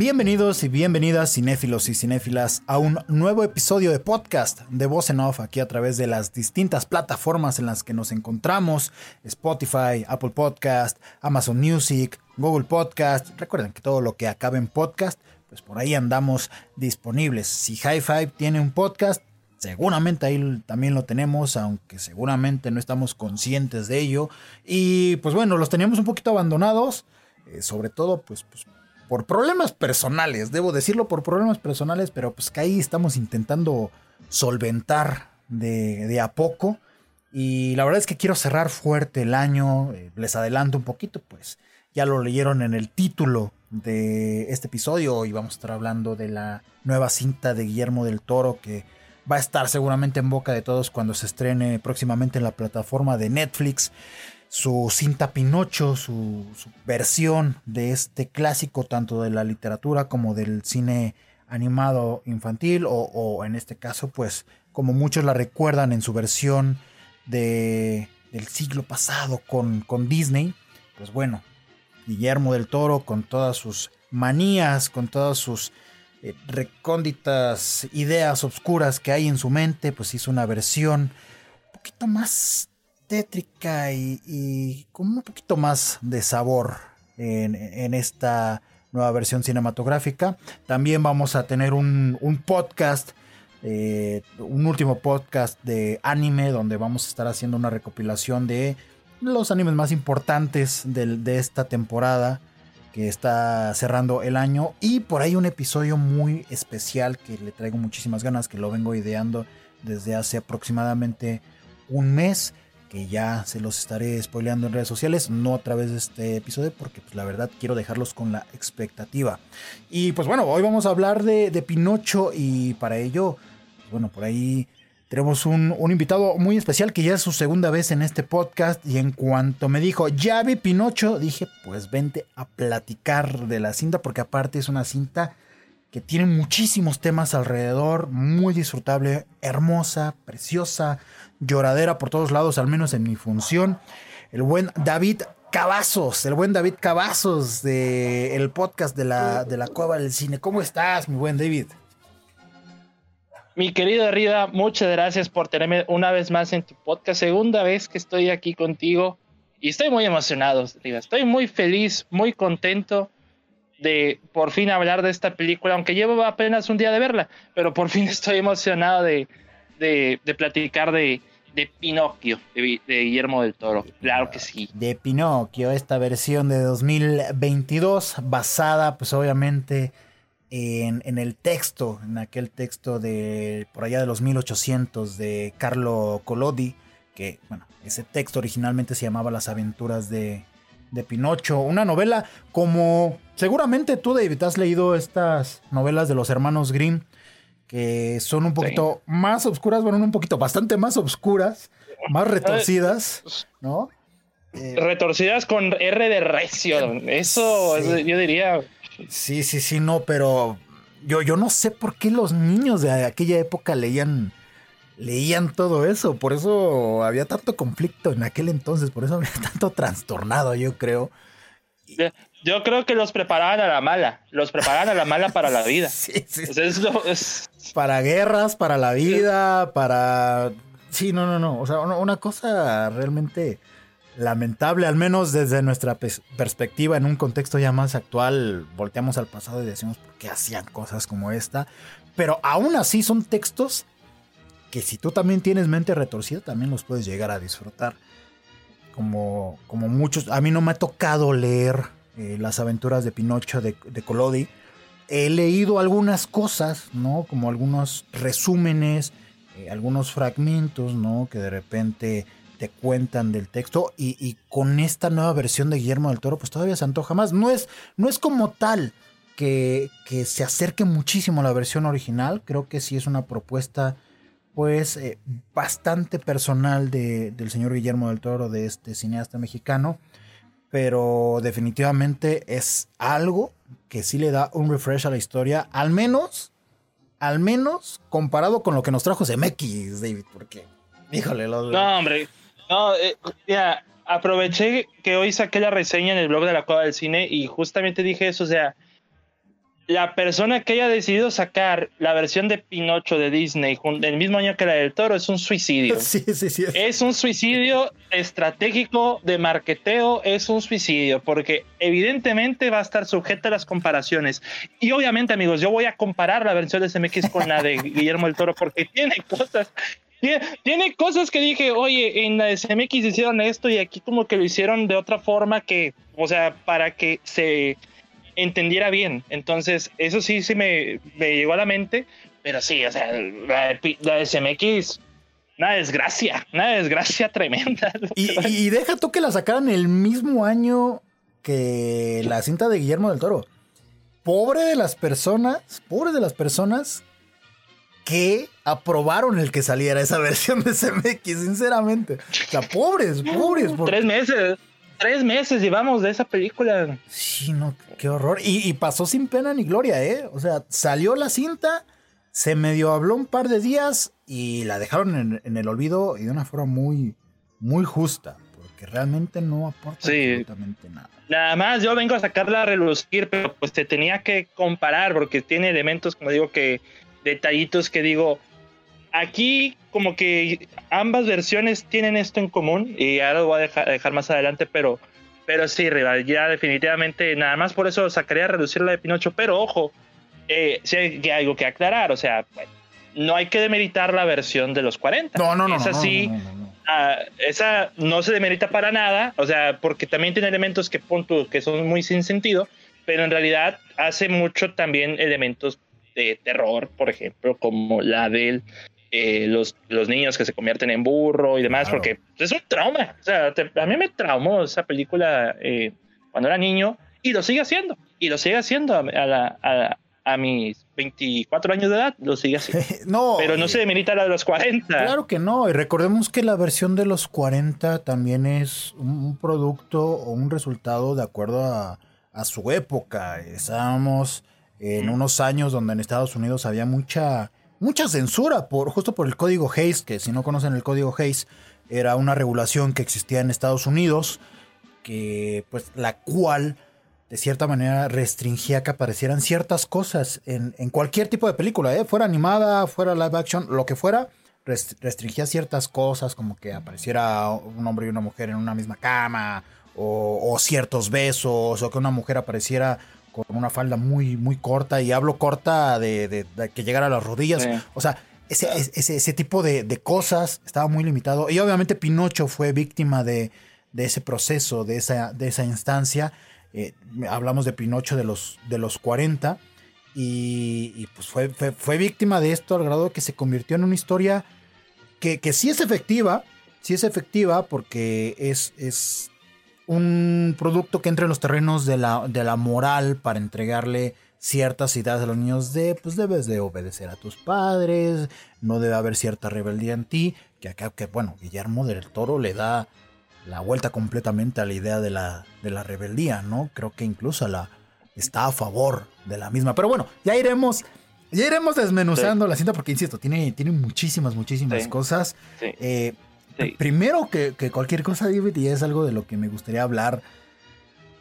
Bienvenidos y bienvenidas cinéfilos y cinéfilas a un nuevo episodio de podcast de Voz en Off aquí a través de las distintas plataformas en las que nos encontramos, Spotify, Apple Podcast, Amazon Music, Google Podcast. Recuerden que todo lo que acabe en podcast, pues por ahí andamos disponibles. Si High Five tiene un podcast, seguramente ahí también lo tenemos, aunque seguramente no estamos conscientes de ello. Y pues bueno, los teníamos un poquito abandonados, eh, sobre todo pues, pues por problemas personales, debo decirlo por problemas personales, pero pues que ahí estamos intentando solventar de, a poco. Y la verdad es que quiero cerrar fuerte el año, eh, les adelanto un poquito, pues ya lo leyeron en el título de este episodio y vamos a estar hablando de la nueva cinta de Guillermo del Toro que va a estar seguramente en boca de todos cuando se estrene próximamente en la plataforma de Netflix su cinta Pinocho, su, versión de este clásico tanto de la literatura como del cine animado infantil o, en este caso pues como muchos la recuerdan en su versión de, del siglo pasado con, con Disney, pues bueno, Guillermo del Toro con todas sus manías, con todas sus eh, recónditas ideas obscuras que hay en su mente, pues hizo una versión un poquito más tétrica y, con un poquito más de sabor en, esta nueva versión cinematográfica. También vamos a tener un, podcast, eh, un último podcast de anime, donde vamos a estar haciendo una recopilación de los animes más importantes de, de esta temporada que está cerrando el año. Y por ahí un episodio muy especial que le traigo muchísimas ganas, que lo vengo ideando desde hace aproximadamente un mes que ya se los estaré spoileando en redes sociales, no a través de este episodio, porque pues, la verdad quiero dejarlos con la expectativa. Y pues bueno, hoy vamos a hablar de, Pinocho y para ello, pues, bueno, por ahí tenemos un, invitado muy especial que ya es su segunda vez en este podcast y en cuanto me dijo, ya vi Pinocho, dije, pues vente a platicar de la cinta, porque aparte es una cinta que tiene muchísimos temas alrededor, muy disfrutable, hermosa, preciosa, lloradera por todos lados, al menos en mi función. El buen David Cavazos, el buen David Cavazos de podcast de la, de la Cueva del Cine. ¿Cómo estás, mi buen David? Mi querido Rida, muchas gracias por tenerme una vez más en tu podcast. Segunda vez que estoy aquí contigo y estoy muy emocionado, Rida. Estoy muy feliz, muy contento de por fin hablar de esta película, aunque llevo apenas un día de verla, pero por fin estoy emocionado de, de, platicar de, de Pinocchio, de, Guillermo del Toro. Claro que sí. De Pinocchio, esta versión de 2022, basada pues obviamente en, en, el texto, en aquel texto de por allá de los 1800 de Carlo Collodi, que bueno, ese texto originalmente se llamaba Las aventuras de, de Pinocho, una novela como seguramente tú David has leído estas novelas de los hermanos Grimm que son un poquito más oscuras, bueno, un poquito bastante más oscuras, más retorcidas, ¿no? Eh, retorcidas con R de recio, eso yo diría. Sí, sí, sí, no, pero yo, yo no sé por qué los niños de aquella época leían leían todo eso, por eso había tanto conflicto en aquel entonces, por eso había tanto trastornado, yo creo. Yo creo que los preparaban a la mala, los preparaban a la mala para la vida. sí, sí. Para guerras, para la vida, para... Sí, no, no, no, o sea, una cosa realmente lamentable, al menos desde nuestra perspectiva, en un contexto ya más actual, volteamos al pasado y decimos por qué hacían cosas como esta, pero aún así son textos que si tú también tienes mente retorcida, también los puedes llegar a disfrutar. Como, como muchos, a mí no me ha tocado leer eh, las aventuras de Pinocho de, de. He leído algunas cosas, ¿no? Como algunos resúmenes, eh, algunos fragmentos, ¿no? Que de repente te cuentan del texto y, y, con esta nueva versión de Guillermo del Toro, pues todavía se antoja más. No es, no es como tal que, que se acerque muchísimo a la versión original, creo que sí es una propuesta pues eh, bastante personal de, del señor Guillermo del Toro, de este cineasta mexicano, pero definitivamente es algo que sí le da un refresh a la historia, al menos, al menos comparado con lo que nos trajo CMX, David, porque, híjole, lo... No, hombre, no, eh, ya, aproveché que hoy saqué la reseña en el blog de la Cueva del Cine y justamente dije eso, o sea, la persona que haya decidido sacar la versión de Pinocho de Disney el mismo año que la del Toro es un suicidio. Sí, sí, sí. Es un suicidio estratégico de marketeo, es un suicidio, porque evidentemente va a estar sujeta a las comparaciones. Y obviamente, amigos, yo voy a comparar la versión de SMX con la de Guillermo del Toro, porque tiene cosas tiene, cosas que dije, oye, en la SMX hicieron esto y aquí como que lo hicieron de otra forma que, o sea, para que se entendiera bien. Entonces, eso sí, sí me, me llegó a la mente, pero sí, o sea, la, la SMX, una desgracia, una desgracia tremenda. Y, deja tú que la sacaran el mismo año que la cinta de Guillermo del Toro. Pobre de las personas, pobre de las personas que aprobaron el que saliera esa versión de SMX, sinceramente. O sea, pobres, pobres. Tres meses tres meses llevamos de esa película. Sí, no, qué horror. Y, pasó sin pena ni gloria, ¿eh? O sea, salió la cinta, se medio habló un par de días y la dejaron en, el olvido y de una forma muy, muy justa, porque realmente no aporta absolutamente nada. Nada más yo vengo a sacarla a relucir, pero pues te tenía que comparar porque tiene elementos, como digo, que detallitos que digo, aquí como que ambas versiones tienen esto en común y ahora lo voy a dejar, más adelante, pero, pero sí, rival, ya definitivamente nada más por eso sacaría a reducir la de Pinocho, pero ojo, eh, sí hay algo que aclarar, o sea, no hay que demeritar la versión de los 40. No, no, no. Esa sí, esa no se demerita para nada, o sea, porque también tiene elementos que, punto, que son muy sin sentido, pero en realidad hace mucho también elementos de terror, por ejemplo, como la del eh, los, los niños que se convierten en burro y demás, porque es un trauma. O sea, a mí me traumó esa película eh, cuando era niño y lo sigue haciendo. Y lo sigue haciendo a, a, a, mis 24 años de edad, lo sigue haciendo. no, Pero no se demerita la de los 40. Claro que no. Y recordemos que la versión de los 40 también es un, producto o un resultado de acuerdo a, a su época. Estábamos en unos años donde en Estados Unidos había mucha mucha censura por justo por el código Hayes, que si no conocen el código Hayes, era una regulación que existía en Estados Unidos, que pues la cual de cierta manera restringía que aparecieran ciertas cosas en, cualquier tipo de película, ¿eh? fuera animada, fuera live action, lo que fuera, restringía ciertas cosas como que apareciera un hombre y una mujer en una misma cama, o, o ciertos besos, o que una mujer apareciera con una falda muy, muy corta, y hablo corta de, que llegara a las rodillas. O sea, ese, ese, tipo de, cosas estaba muy limitado. Y obviamente Pinocho fue víctima de, ese proceso, de esa, de esa instancia. Eh, hablamos de Pinocho de los, de los 40. Y, pues fue, fue, víctima de esto al grado que se convirtió en una historia que, que sí es efectiva. Sí es efectiva porque es, es un producto que entre en los terrenos de la, de la moral para entregarle ciertas ideas a los niños de, pues debes de obedecer a tus padres, no debe haber cierta rebeldía en ti, que acá, que bueno, Guillermo del Toro le da la vuelta completamente a la idea de la, de la rebeldía, ¿no? Creo que incluso la, está a favor de la misma. Pero bueno, ya iremos, ya iremos desmenuzando la cinta porque, insisto, tiene, tiene muchísimas, muchísimas cosas. Eh, Primero que, cualquier cosa, David, y es algo de lo que me gustaría hablar.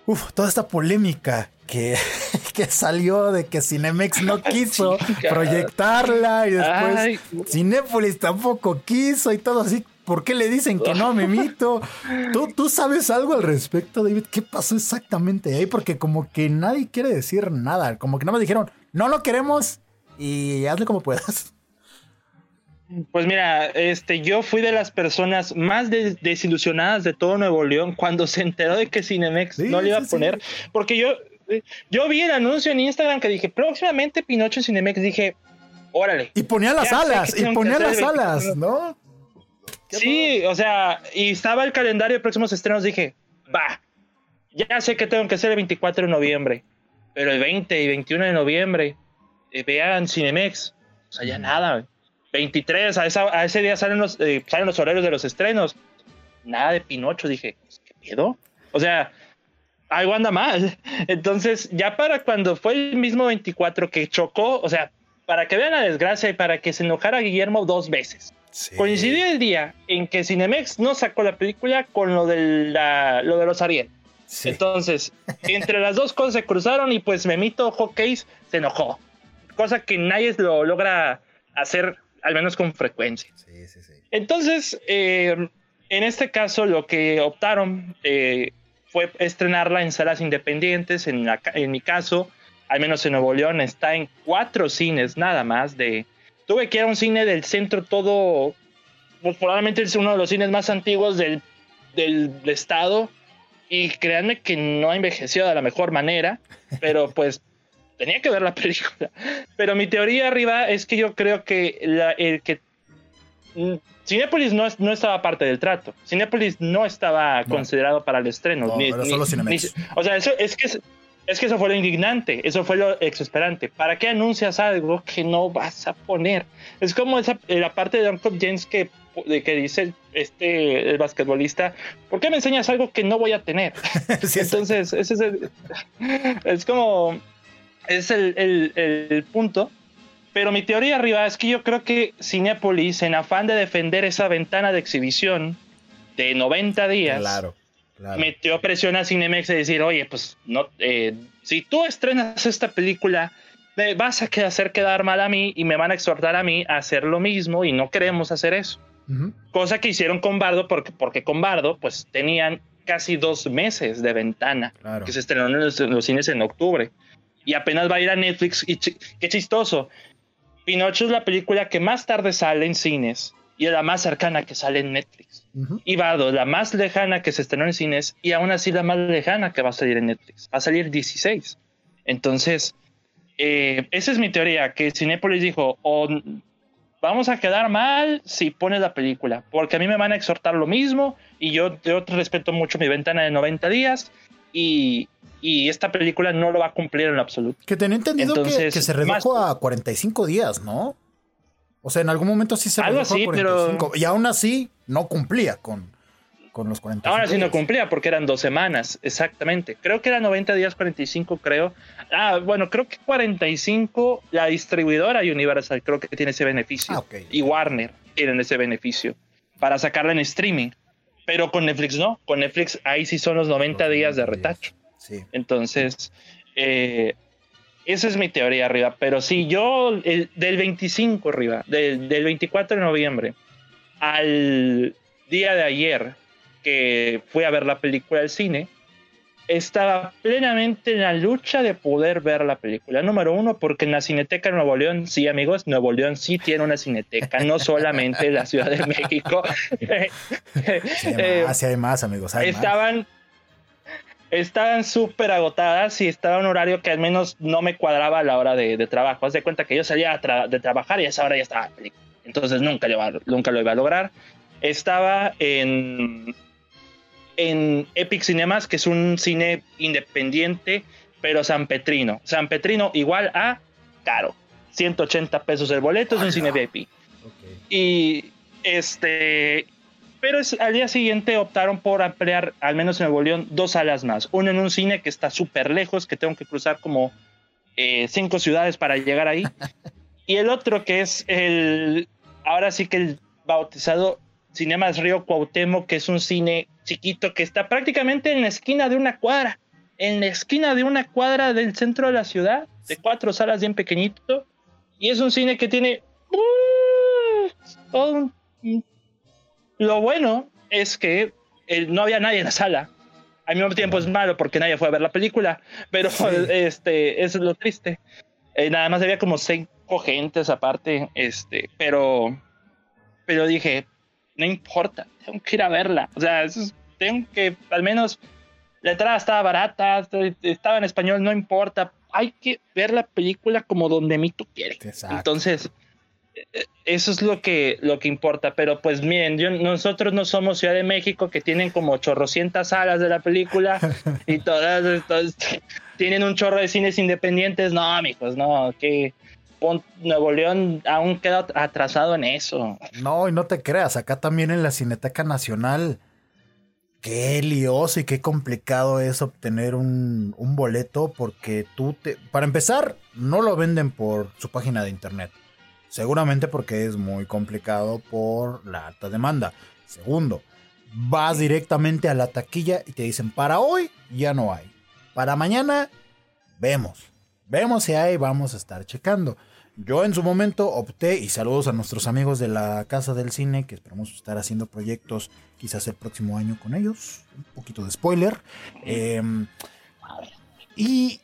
Uf, toda esta polémica que, que salió de que Cinemex no quiso proyectarla y después Cinépolis tampoco quiso y todo así. ¿Por qué le dicen que no, Memito? ¿Tú, ¿Tú sabes algo al respecto, David? ¿Qué pasó exactamente ahí? Porque como que nadie quiere decir nada. Como que nada más dijeron, no lo queremos y hazle como puedas. Pues mira, este, yo fui de las personas más desilusionadas de todo Nuevo León cuando se enteró de que Cinemex no le iba a poner, porque yo, yo vi el anuncio en Instagram que dije próximamente Pinocho en Cinemex, dije, órale. Y ponía las alas, y ponía las alas, ¿no? Sí, o sea, y estaba el calendario de próximos estrenos, dije, va, ya sé que tengo que hacer el 24 de noviembre, pero el 20 y 21 de noviembre, eh, vean Cinemex, o sea, ya nada, 23, a, a ese día salen los, eh, salen los horarios de los estrenos. Nada de Pinocho, dije, pues, ¿qué pedo? O sea, algo anda mal. Entonces, ya para cuando fue el mismo 24 que chocó, o sea, para que vean la desgracia y para que se enojara Guillermo dos veces. Coincidió el día en que Cinemex no sacó la película con lo de, la, lo de los Ariel. Entonces, entre las dos cosas se cruzaron y pues Memito Hawkeye se enojó. Cosa que nadie lo logra hacer, al menos con frecuencia. Sí, sí, sí. Entonces, eh, en este caso, lo que optaron eh, fue estrenarla en salas independientes. En, en mi caso, al menos en Nuevo León, está en cuatro cines nada más. De, tuve que ir a un cine del centro todo, pues probablemente es uno de los cines más antiguos del, del estado y créanme que no ha envejecido de la mejor manera, pero pues tenía que ver la película. Pero mi teoría arriba es que yo creo que el que mm, Cinepolis no, no, estaba parte del trato. Cinepolis no estaba considerado para el estreno. No, ni, solo Cinemex. o sea, eso, es, que, es que eso fue lo indignante, eso fue lo exasperante. ¿Para qué anuncias algo que no vas a poner? Es como esa, la parte de Uncle James que que dice este el basquetbolista, ¿por qué me enseñas algo que no voy a tener? Entonces, ese es el, es como es el, el, punto. Pero mi teoría arriba es que yo creo que Cinepolis, en afán de defender esa ventana de exhibición de 90 días, claro, metió presión a Cinemex de decir, oye, pues no, eh, si tú estrenas esta película, me vas a hacer quedar mal a mí y me van a exhortar a mí a hacer lo mismo y no queremos hacer eso. Cosa que hicieron con Bardo porque, porque con Bardo pues tenían casi dos meses de ventana que se estrenó en los, cines en octubre y apenas va a ir a Netflix y qué chistoso. Pinocho es la película que más tarde sale en cines y es la más cercana que sale en Netflix. Y Bardo, la más lejana que se estrenó en cines y aún así la más lejana que va a salir en Netflix. Va a salir 16. Entonces, eh, esa es mi teoría, que Cinepolis dijo, o vamos a quedar mal si pones la película, porque a mí me van a exhortar lo mismo y yo, yo respeto mucho mi ventana de 90 días y, y esta película no lo va a cumplir en lo absoluto. Que tenía entendido que, se redujo a 45 días, ¿no? O sea, en algún momento sí se redujo a 45 y aún así no cumplía con, con los 45 Ahora sí no cumplía porque eran dos semanas, exactamente. Creo que era 90 días, 45 creo. Ah, bueno, creo que 45 la distribuidora Universal creo que tiene ese beneficio. Ah, y Warner tienen ese beneficio para sacarla en streaming. Pero con Netflix no. Con Netflix ahí sí son los 90 días de retacho. Sí. Entonces, eh, esa es mi teoría arriba. Pero sí, yo del 25 arriba, del, del 24 de noviembre al día de ayer, que fui a ver la película al cine, estaba plenamente en la lucha de poder ver la película. Número uno, porque en la Cineteca de Nuevo León, sí, amigos, Nuevo León sí tiene una cineteca, no solamente la Ciudad de México. sí, hay más, amigos. estaban. Estaban súper agotadas y estaba en un horario que al menos no me cuadraba a la hora de, trabajo. Haz de cuenta que yo salía de trabajar y a esa hora ya estaba la película. Entonces nunca, nunca lo iba a lograr. Estaba en en Epic Cinemas, que es un cine independiente, pero San Petrino. San Petrino igual a caro. 180 pesos el boleto, es un cine VIP. Y este, pero al día siguiente optaron por ampliar, al menos en Nuevo León, dos salas más. Uno en un cine que está súper lejos, que tengo que cruzar como eh, cinco ciudades para llegar ahí. y el otro que es el, ahora sí que el bautizado Cinemas Río Cuauhtémoc, que es un cine chiquito que está prácticamente en la esquina de una cuadra, en la esquina de una cuadra del centro de la ciudad, de cuatro salas bien pequeñito, y es un cine que tiene uh, todo Lo bueno es que eh, no había nadie en la sala. Al mismo tiempo es malo porque nadie fue a ver la película, pero este, eso es lo triste. Eh, nada más había como cinco gentes aparte, este, pero, pero dije, no importa, tengo que ir a verla. O sea, tengo que, al menos, la entrada estaba barata, estaba en español, no importa. Hay que ver la película como donde mí tú quieres. Entonces, eh, eso es lo que, lo que importa. Pero pues miren, nosotros no somos Ciudad de México que tienen como chorrocientas salas de la película y todas, todas tienen un chorro de cines independientes. No, amigos, no, que Nuevo León aún queda atrasado en eso. No, y no te creas, acá también en la Cineteca Nacional, qué lioso y qué complicado es obtener un, boleto porque tú te... Para empezar, no lo venden por su página de internet. Seguramente porque es muy complicado por la alta demanda. Segundo, vas directamente a la taquilla y te dicen, para hoy ya no hay. Para mañana, vemos. Vemos si hay, vamos a estar checando. Yo en su momento opté, y saludos a nuestros amigos de la Casa del Cine, que esperamos estar haciendo proyectos quizás el próximo año con ellos. Un poquito de spoiler. Em, y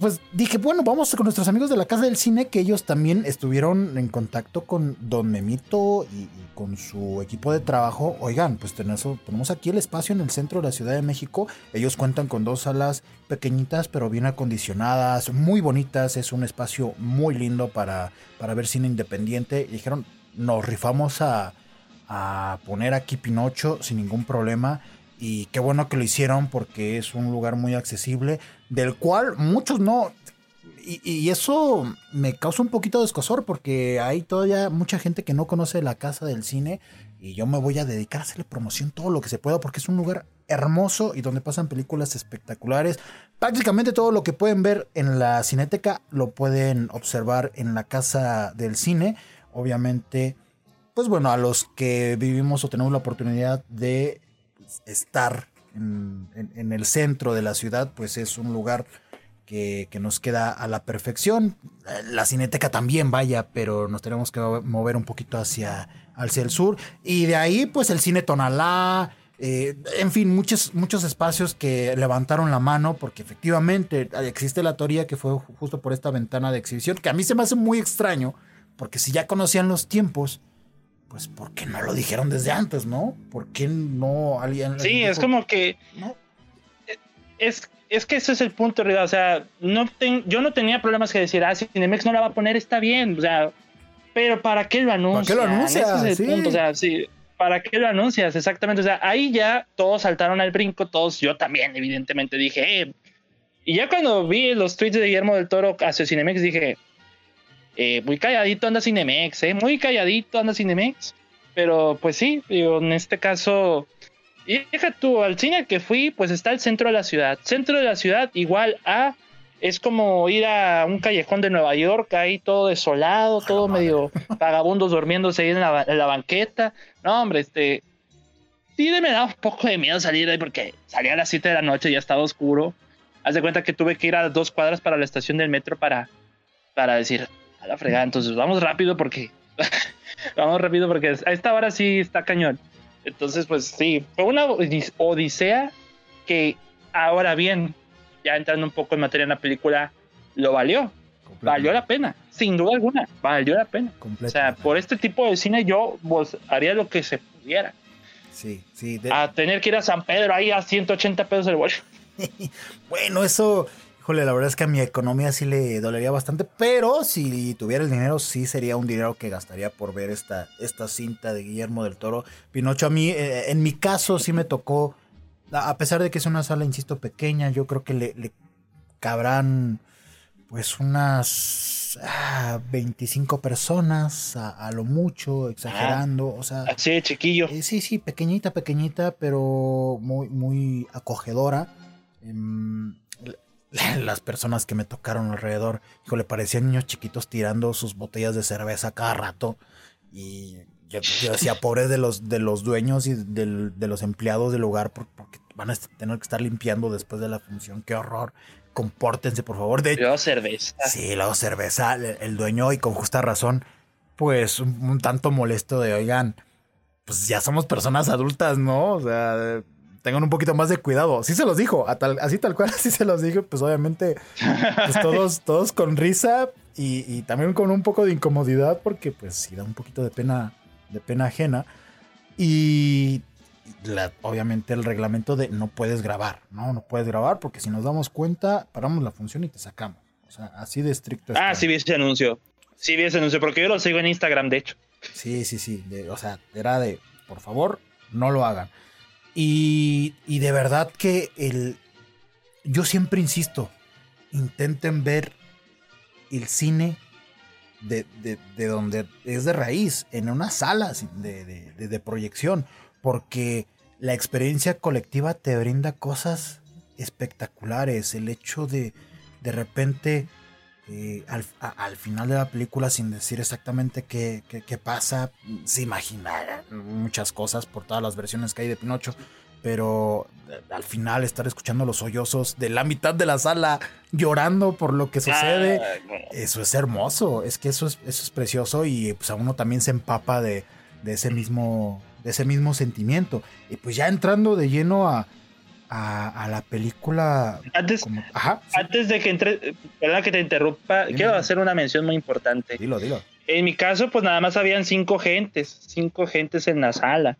pues dije, bueno, vamos con nuestros amigos de la Casa del Cine, que ellos también estuvieron en contacto con Don Memito y, con su equipo de trabajo. Oigan, pues tenemos, aquí el espacio en el centro de la Ciudad de México. Ellos cuentan con dos salas pequeñitas, pero bien acondicionadas, muy bonitas. Es un espacio muy lindo para, para ver cine independiente. Dijeron, nos rifamos a, a poner aquí Pinocho sin ningún problema. Y qué bueno que lo hicieron porque es un lugar muy accesible, del cual muchos no... Y, eso me causa un poquito de escosor porque hay todavía mucha gente que no conoce la casa del cine y yo me voy a dedicar a hacerle promoción todo lo que se pueda porque es un lugar hermoso y donde pasan películas espectaculares. Prácticamente todo lo que pueden ver en la cineteca lo pueden observar en la casa del cine. Obviamente, pues bueno, a los que vivimos o tenemos la oportunidad de estar en, el centro de la ciudad, pues es un lugar que, nos queda a la perfección. La cineteca también vaya, pero nos tenemos que mover un poquito hacia, hacia el sur. Y de ahí, pues el cine Tonalá. Eh, en fin, muchos, muchos espacios que levantaron la mano porque efectivamente existe la teoría que fue justo por esta ventana de exhibición, que a mí se me hace muy extraño, porque si ya conocían los tiempos, pues ¿por qué no lo dijeron desde antes, no? ¿Por qué no alguien... Sí, es como que... Es, es que ese es el punto. O sea, no yo no tenía problemas que decir, ah, si Cinemex no la va a poner, está bien. O sea, pero ¿para qué lo anuncias? ¿Para qué lo anuncias? Ese es el punto. O sea, sí, ¿para qué lo anuncias? Exactamente. O sea, ahí ya todos saltaron al brinco, todos, yo también, evidentemente, dije, eh. Y ya cuando vi los tweets de Guillermo del Toro hacia Cinemex, dije, eh, muy calladito anda Cinemex, eh, muy calladito anda Cinemex. Pero pues sí, digo, en este caso, y deja tú, al cine que fui, pues está el centro de la ciudad. Centro de la ciudad igual a, es como ir a un callejón de Nueva York, ahí todo desolado, todo medio vagabundos durmiéndose ahí en la, en la banqueta. No, hombre, este, sí me da un poco de miedo salir ahí porque salía a las 7 de la noche y ya estaba oscuro. Haz de cuenta que tuve que ir a dos cuadras para la estación del metro para, para decir, a la fregada, entonces vamos rápido porque vamos rápido porque a esta hora sí está cañón. Entonces, pues sí, fue una odisea que ahora bien, ya entrando un poco en materia en la película, lo valió. Valió la pena, sin duda alguna, valió la pena. O sea, por este tipo de cine yo pues, haría lo que se pudiera. Sí, sí. A tener que ir a San Pedro ahí a 180 pesos el bollo. bueno, eso Híjole, la verdad es que a mi economía sí le dolería bastante, pero si tuviera el dinero, sí sería un dinero que gastaría por ver esta, esta cinta de Guillermo del Toro. Pinocho, a mí, eh, en mi caso, sí me tocó, a pesar de que es una sala, insisto, pequeña, yo creo que le, cabrán pues unas 25 ah, personas a, lo mucho, exagerando, o sea... Así, chiquillo. Eh, sí, sí, pequeñita, pequeñita, pero muy, muy acogedora. Em, las personas que me tocaron alrededor, le parecían niños chiquitos tirando sus botellas de cerveza cada rato. Y yo, decía, pobre de los, de los dueños y de los empleados del lugar, porque van a tener que estar limpiando después de la función. Qué horror. Compórtense, por favor. De luego cerveza. Sí, luego cerveza. El, dueño, y con justa razón, pues un tanto molesto de, oigan, pues ya somos personas adultas, ¿no? O sea tengan un poquito más de cuidado. Sí se los dijo, así tal cual, así se los dijo, pues obviamente, pues todos, todos con risa y, también con un poco de incomodidad porque pues sí da un poquito de pena, de pena ajena. Y obviamente el reglamento de no puedes grabar, ¿no? No puedes grabar porque si nos damos cuenta, paramos la función y te sacamos. O sea, así de estricto. Ah, sí vi ese anuncio. Sí vi ese anuncio porque yo lo sigo en Instagram, de hecho. Sí, sí, sí. o sea, era de, por favor, no lo hagan. Y, de verdad que el, yo siempre insisto, intenten ver el cine de, donde es de raíz, en una sala de, de, proyección, porque la experiencia colectiva te brinda cosas espectaculares. El hecho de de repente eh, al, final de la película, sin decir exactamente qué, qué, pasa, se imagina muchas cosas por todas las versiones que hay de Pinocho. Pero eh, al final estar escuchando los sollozos de la mitad de la sala llorando por lo que sucede, eso es hermoso. Es que eso es, eso es precioso y pues a uno también se empapa de, de ese mismo de ese mismo sentimiento. Y pues ya entrando de lleno a, a, la película. Antes, antes de que entre, perdón que te interrumpa, quiero hacer una mención muy importante. Dilo, dilo. En mi caso, pues nada más habían cinco gentes, cinco gentes en la sala.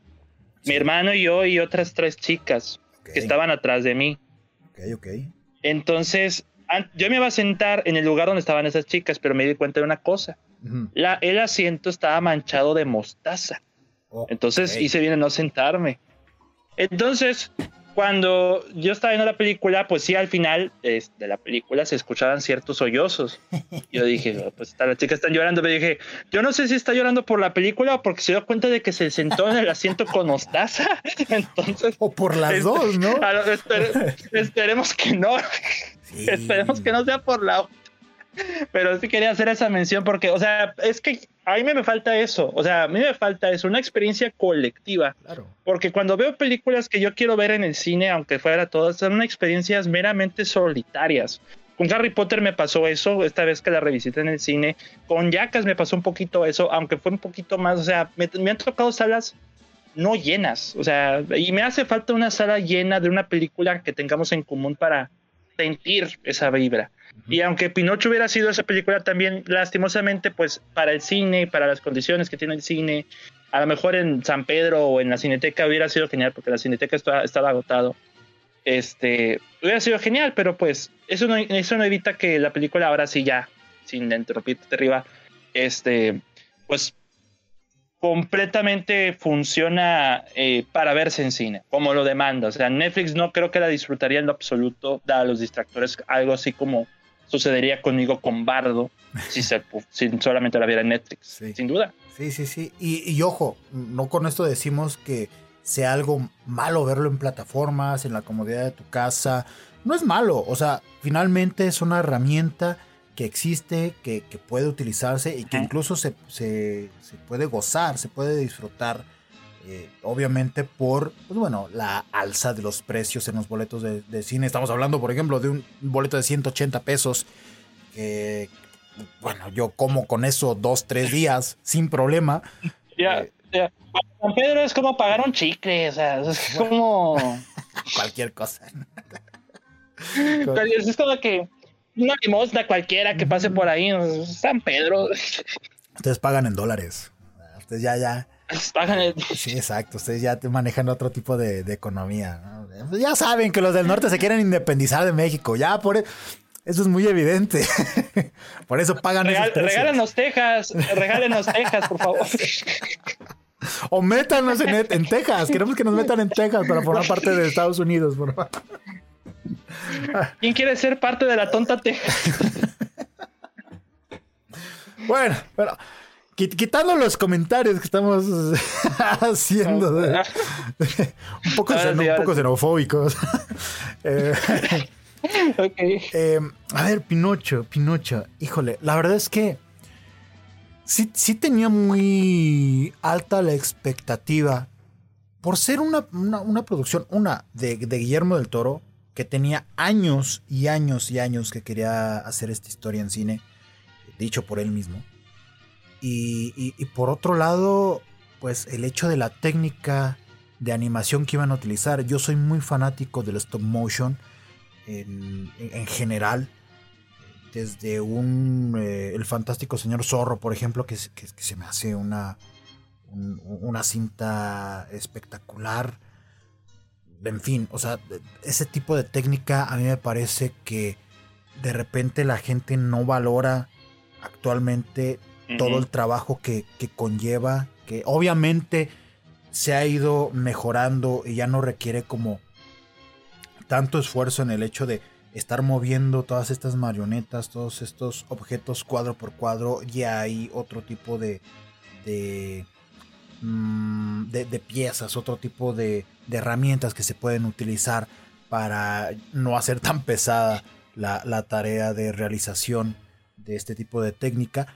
Mi hermano y yo y otras tres chicas que estaban atrás de mí. Ok, ok. Entonces, yo me iba a sentar en el lugar donde estaban esas chicas, pero me di cuenta de una cosa. la, el asiento estaba manchado de mostaza. Entonces hice bien en no sentarme. Entonces, cuando yo estaba viendo la película, pues sí, al final de la película se escuchaban ciertos sollozos. Yo dije, oh, pues las chicas están llorando. Me dije, yo no sé si está llorando por la película o porque se dio cuenta de que se sentó en el asiento con mostaza. Entonces. O por las dos, ¿no? esperemos que no. Esperemos que no sea por la pero sí quería hacer esa mención porque, o sea, es que a mí me falta eso. O sea, a mí me falta eso, una experiencia colectiva. Claro. Porque cuando veo películas que yo quiero ver en el cine, aunque fuera todas, son experiencias meramente solitarias. Con Harry Potter me pasó eso, esta vez que la revisité en el cine. Con Jackas me pasó un poquito eso, aunque fue un poquito más, o sea, me, me han tocado salas no llenas. O sea, y me hace falta una sala llena de una película que tengamos en común para sentir esa vibra. Y aunque Pinocho hubiera sido esa película también, lastimosamente, pues para el cine, para las condiciones que tiene el cine, a lo mejor en San Pedro o en la Cineteca hubiera sido genial, porque la Cineteca estaba, agotado. Este, hubiera sido genial, pero pues eso no, eso no evita que la película ahora sí ya, sin interrumpirte arriba, este, pues completamente funciona eh, para verse en cine, como lo demanda. O sea, Netflix no creo que la disfrutaría en lo absoluto, dada los distractores, algo así como sucedería conmigo con Bardo si, se, solamente la viera en Netflix, sin duda. Sí, sí, sí. Y, ojo, no con esto decimos que sea algo malo verlo en plataformas, en la comodidad de tu casa. No es malo, o sea, finalmente es una herramienta que existe, que, puede utilizarse y que incluso se, se, puede gozar, se puede disfrutar. Eh, obviamente por, pues bueno, la alza de los precios en los boletos de, cine. Estamos hablando, por ejemplo, de un boleto de 180 pesos. Que, bueno, yo como con eso dos, tres días sin problema. Ya, eh, ya. San Pedro es como pagar un chicle, o sea, es como... Cualquier cosa. es como que una limosna cualquiera que pase por ahí, San Pedro. Ustedes pagan en dólares. Ustedes ya, ya. Sí, exacto. Ustedes ya manejan otro tipo de, economía. Ya saben que los del norte se quieren independizar de México. Ya por e, eso es muy evidente. por eso pagan Regal, Regálanos Texas. Regálenos Texas, por favor. O métanos en, en, Texas. Queremos que nos metan en Texas para formar parte de Estados Unidos, por favor. ¿Quién quiere ser parte de la tonta Texas? bueno, pero quitando los comentarios que estamos haciendo, un, poco xenofóbicos. Eh, eh, a ver, Pinocho, Pinocho, híjole, la verdad es que sí, sí tenía muy alta la expectativa por ser una, una, producción, una de, de Guillermo del Toro, que tenía años y años y años que quería hacer esta historia en cine, dicho por él mismo. Y, por otro lado, pues el hecho de la técnica de animación que iban a utilizar. Yo soy muy fanático del stop motion en, general. Desde un eh, El fantástico señor zorro, por ejemplo, que, se me hace una, una cinta espectacular en fin, o sea, ese tipo de técnica a mí me parece que de repente la gente no valora actualmente todo el trabajo que, conlleva, que obviamente se ha ido mejorando y ya no requiere como tanto esfuerzo en el hecho de estar moviendo todas estas marionetas, todos estos objetos cuadro por cuadro, ya hay otro tipo de, de Mm, de, piezas, otro tipo de, herramientas que se pueden utilizar para no hacer tan pesada la, tarea de realización de este tipo de técnica,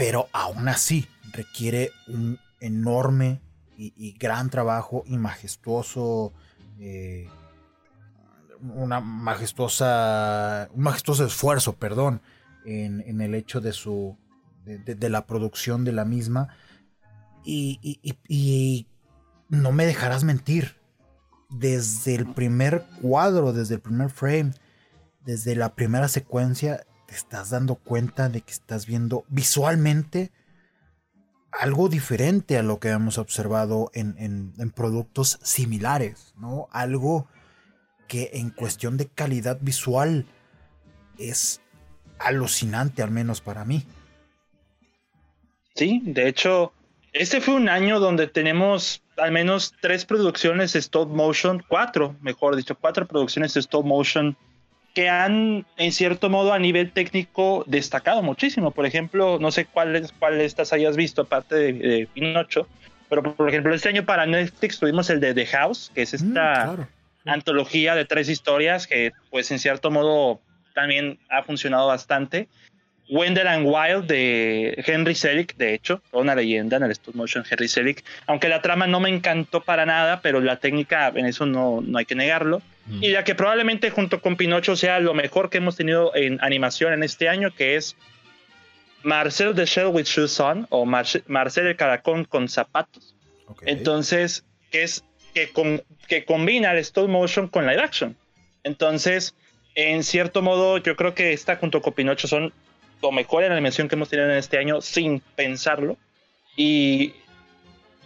pero aún así requiere un enorme y, gran trabajo y majestuoso, eh, una majestuosa, un majestuoso esfuerzo, perdón, en, el hecho de su, de, la producción de la misma. y no me dejarás mentir, desde el primer cuadro, desde el primer frame, desde la primera secuencia, te estás dando cuenta de que estás viendo visualmente algo diferente a lo que hemos observado en, productos similares, ¿no? Algo que en cuestión de calidad visual es alucinante, al menos para mí. Sí, de hecho, este fue un año donde tenemos al menos tres producciones stop motion, cuatro, mejor dicho, cuatro producciones stop motion que han, en cierto modo, a nivel técnico, destacado muchísimo. Por ejemplo, no sé cuáles cuál estas hayas visto, aparte de, Pinocho, pero por ejemplo, este año para Netflix tuvimos el de The House, que es mm, esta antología de tres historias que, pues, en cierto modo, también ha funcionado bastante. Wendell and Wild de Henry Selick, de hecho, una leyenda en el stop motion Henry Selick, aunque la trama no me encantó para nada, pero la técnica en eso no, no hay que negarlo. Mm. Y la que probablemente junto con Pinocho sea lo mejor que hemos tenido en animación en este año, que es Marcel the Shell with Shoes On o Marcel el Caracón con zapatos. Entonces, que es que, con, que combina el stop motion con live action. Entonces, en cierto modo, yo creo que esta junto con Pinocho son lo mejor en la animación que hemos tenido en este año sin pensarlo. Y,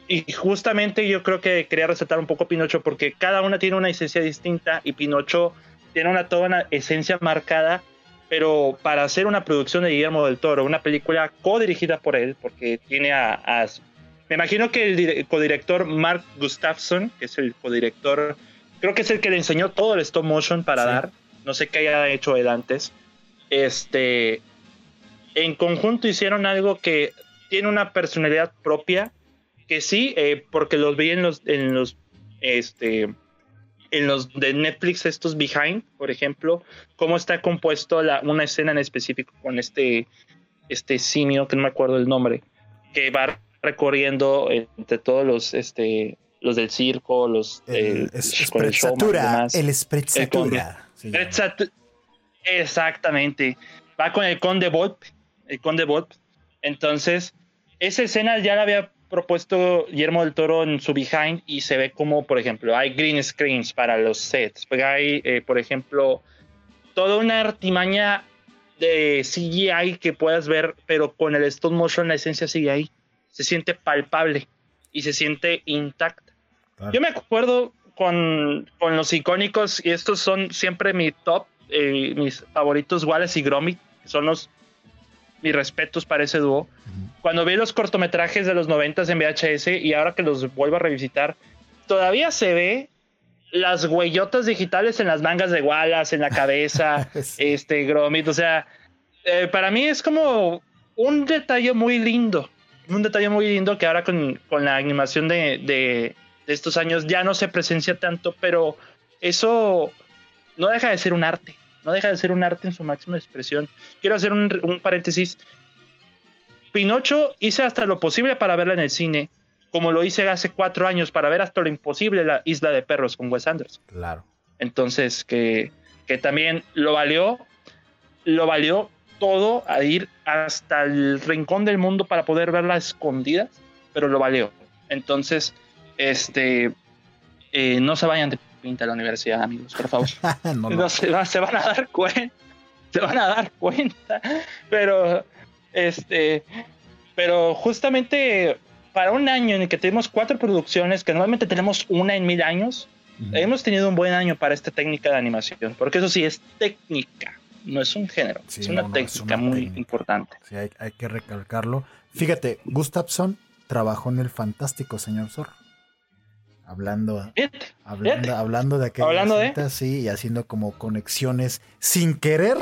y justamente yo creo que quería resaltar un poco Pinocho porque cada una tiene una esencia distinta y Pinocho tiene una toda una esencia marcada, pero para hacer una producción de Guillermo del Toro, una película co-dirigida por él, porque tiene a, me imagino que el codirector Mark Gustafson, que es el codirector, creo que es el que le enseñó todo el stop motion para dar, no sé qué haya hecho él antes. Este, en conjunto hicieron algo que tiene una personalidad propia, que sí, eh, porque los vi en los, en los, este, en los de Netflix, estos behind, por ejemplo, cómo está compuesto la, una escena en específico con este, este simio, que no me acuerdo el nombre, que va recorriendo entre todos los, este, los del circo, los el, el, Exactamente. Va con el conde Volpe el Conde Bot. Entonces, esa escena ya la había propuesto Guillermo del Toro en su behind y se ve como, por ejemplo, hay green screens para los sets, pues hay, eh, por ejemplo, toda una artimaña de CGI que puedas ver, pero con el stop motion la esencia sigue ahí. Se siente palpable y se siente intacta. Yo me acuerdo con, con, los icónicos, y estos son siempre mi top, eh, mis favoritos, Wallace y Gromit, son los mis respetos para ese dúo. Cuando vi los cortometrajes de los 90 en VHS y ahora que los vuelvo a revisitar, todavía se ve las huellotas digitales en las mangas de Wallace, en la cabeza, este Gromit. O sea, eh, para mí es como un detalle muy lindo. Un detalle muy lindo que ahora con, con la animación de, de, de, estos años ya no se presencia tanto, pero eso no deja de ser un arte no deja de ser un arte en su máxima expresión. Quiero hacer un, paréntesis. Pinocho hice hasta lo posible para verla en el cine, como lo hice hace cuatro años para ver hasta lo imposible la Isla de Perros con Wes Anderson. Claro. Entonces, que, que también lo valió, lo valió todo a ir hasta el rincón del mundo para poder verla escondida, pero lo valió. Entonces, este, eh, no se vayan de pinta la universidad, amigos, por favor. no, se, van a dar cuenta, se van a dar cuenta, pero este, pero justamente para un año en el que tenemos cuatro producciones, que normalmente tenemos una en mil años, hemos tenido un buen año para esta técnica de animación, porque eso sí es técnica, no es un género, es una técnica muy importante. Sí, hay, hay, que recalcarlo. Fíjate, Gustafsson trabajó en el fantástico señor Zorro. Hablando, hablando, hablando de aquella hablando de... sí, y haciendo como conexiones sin querer,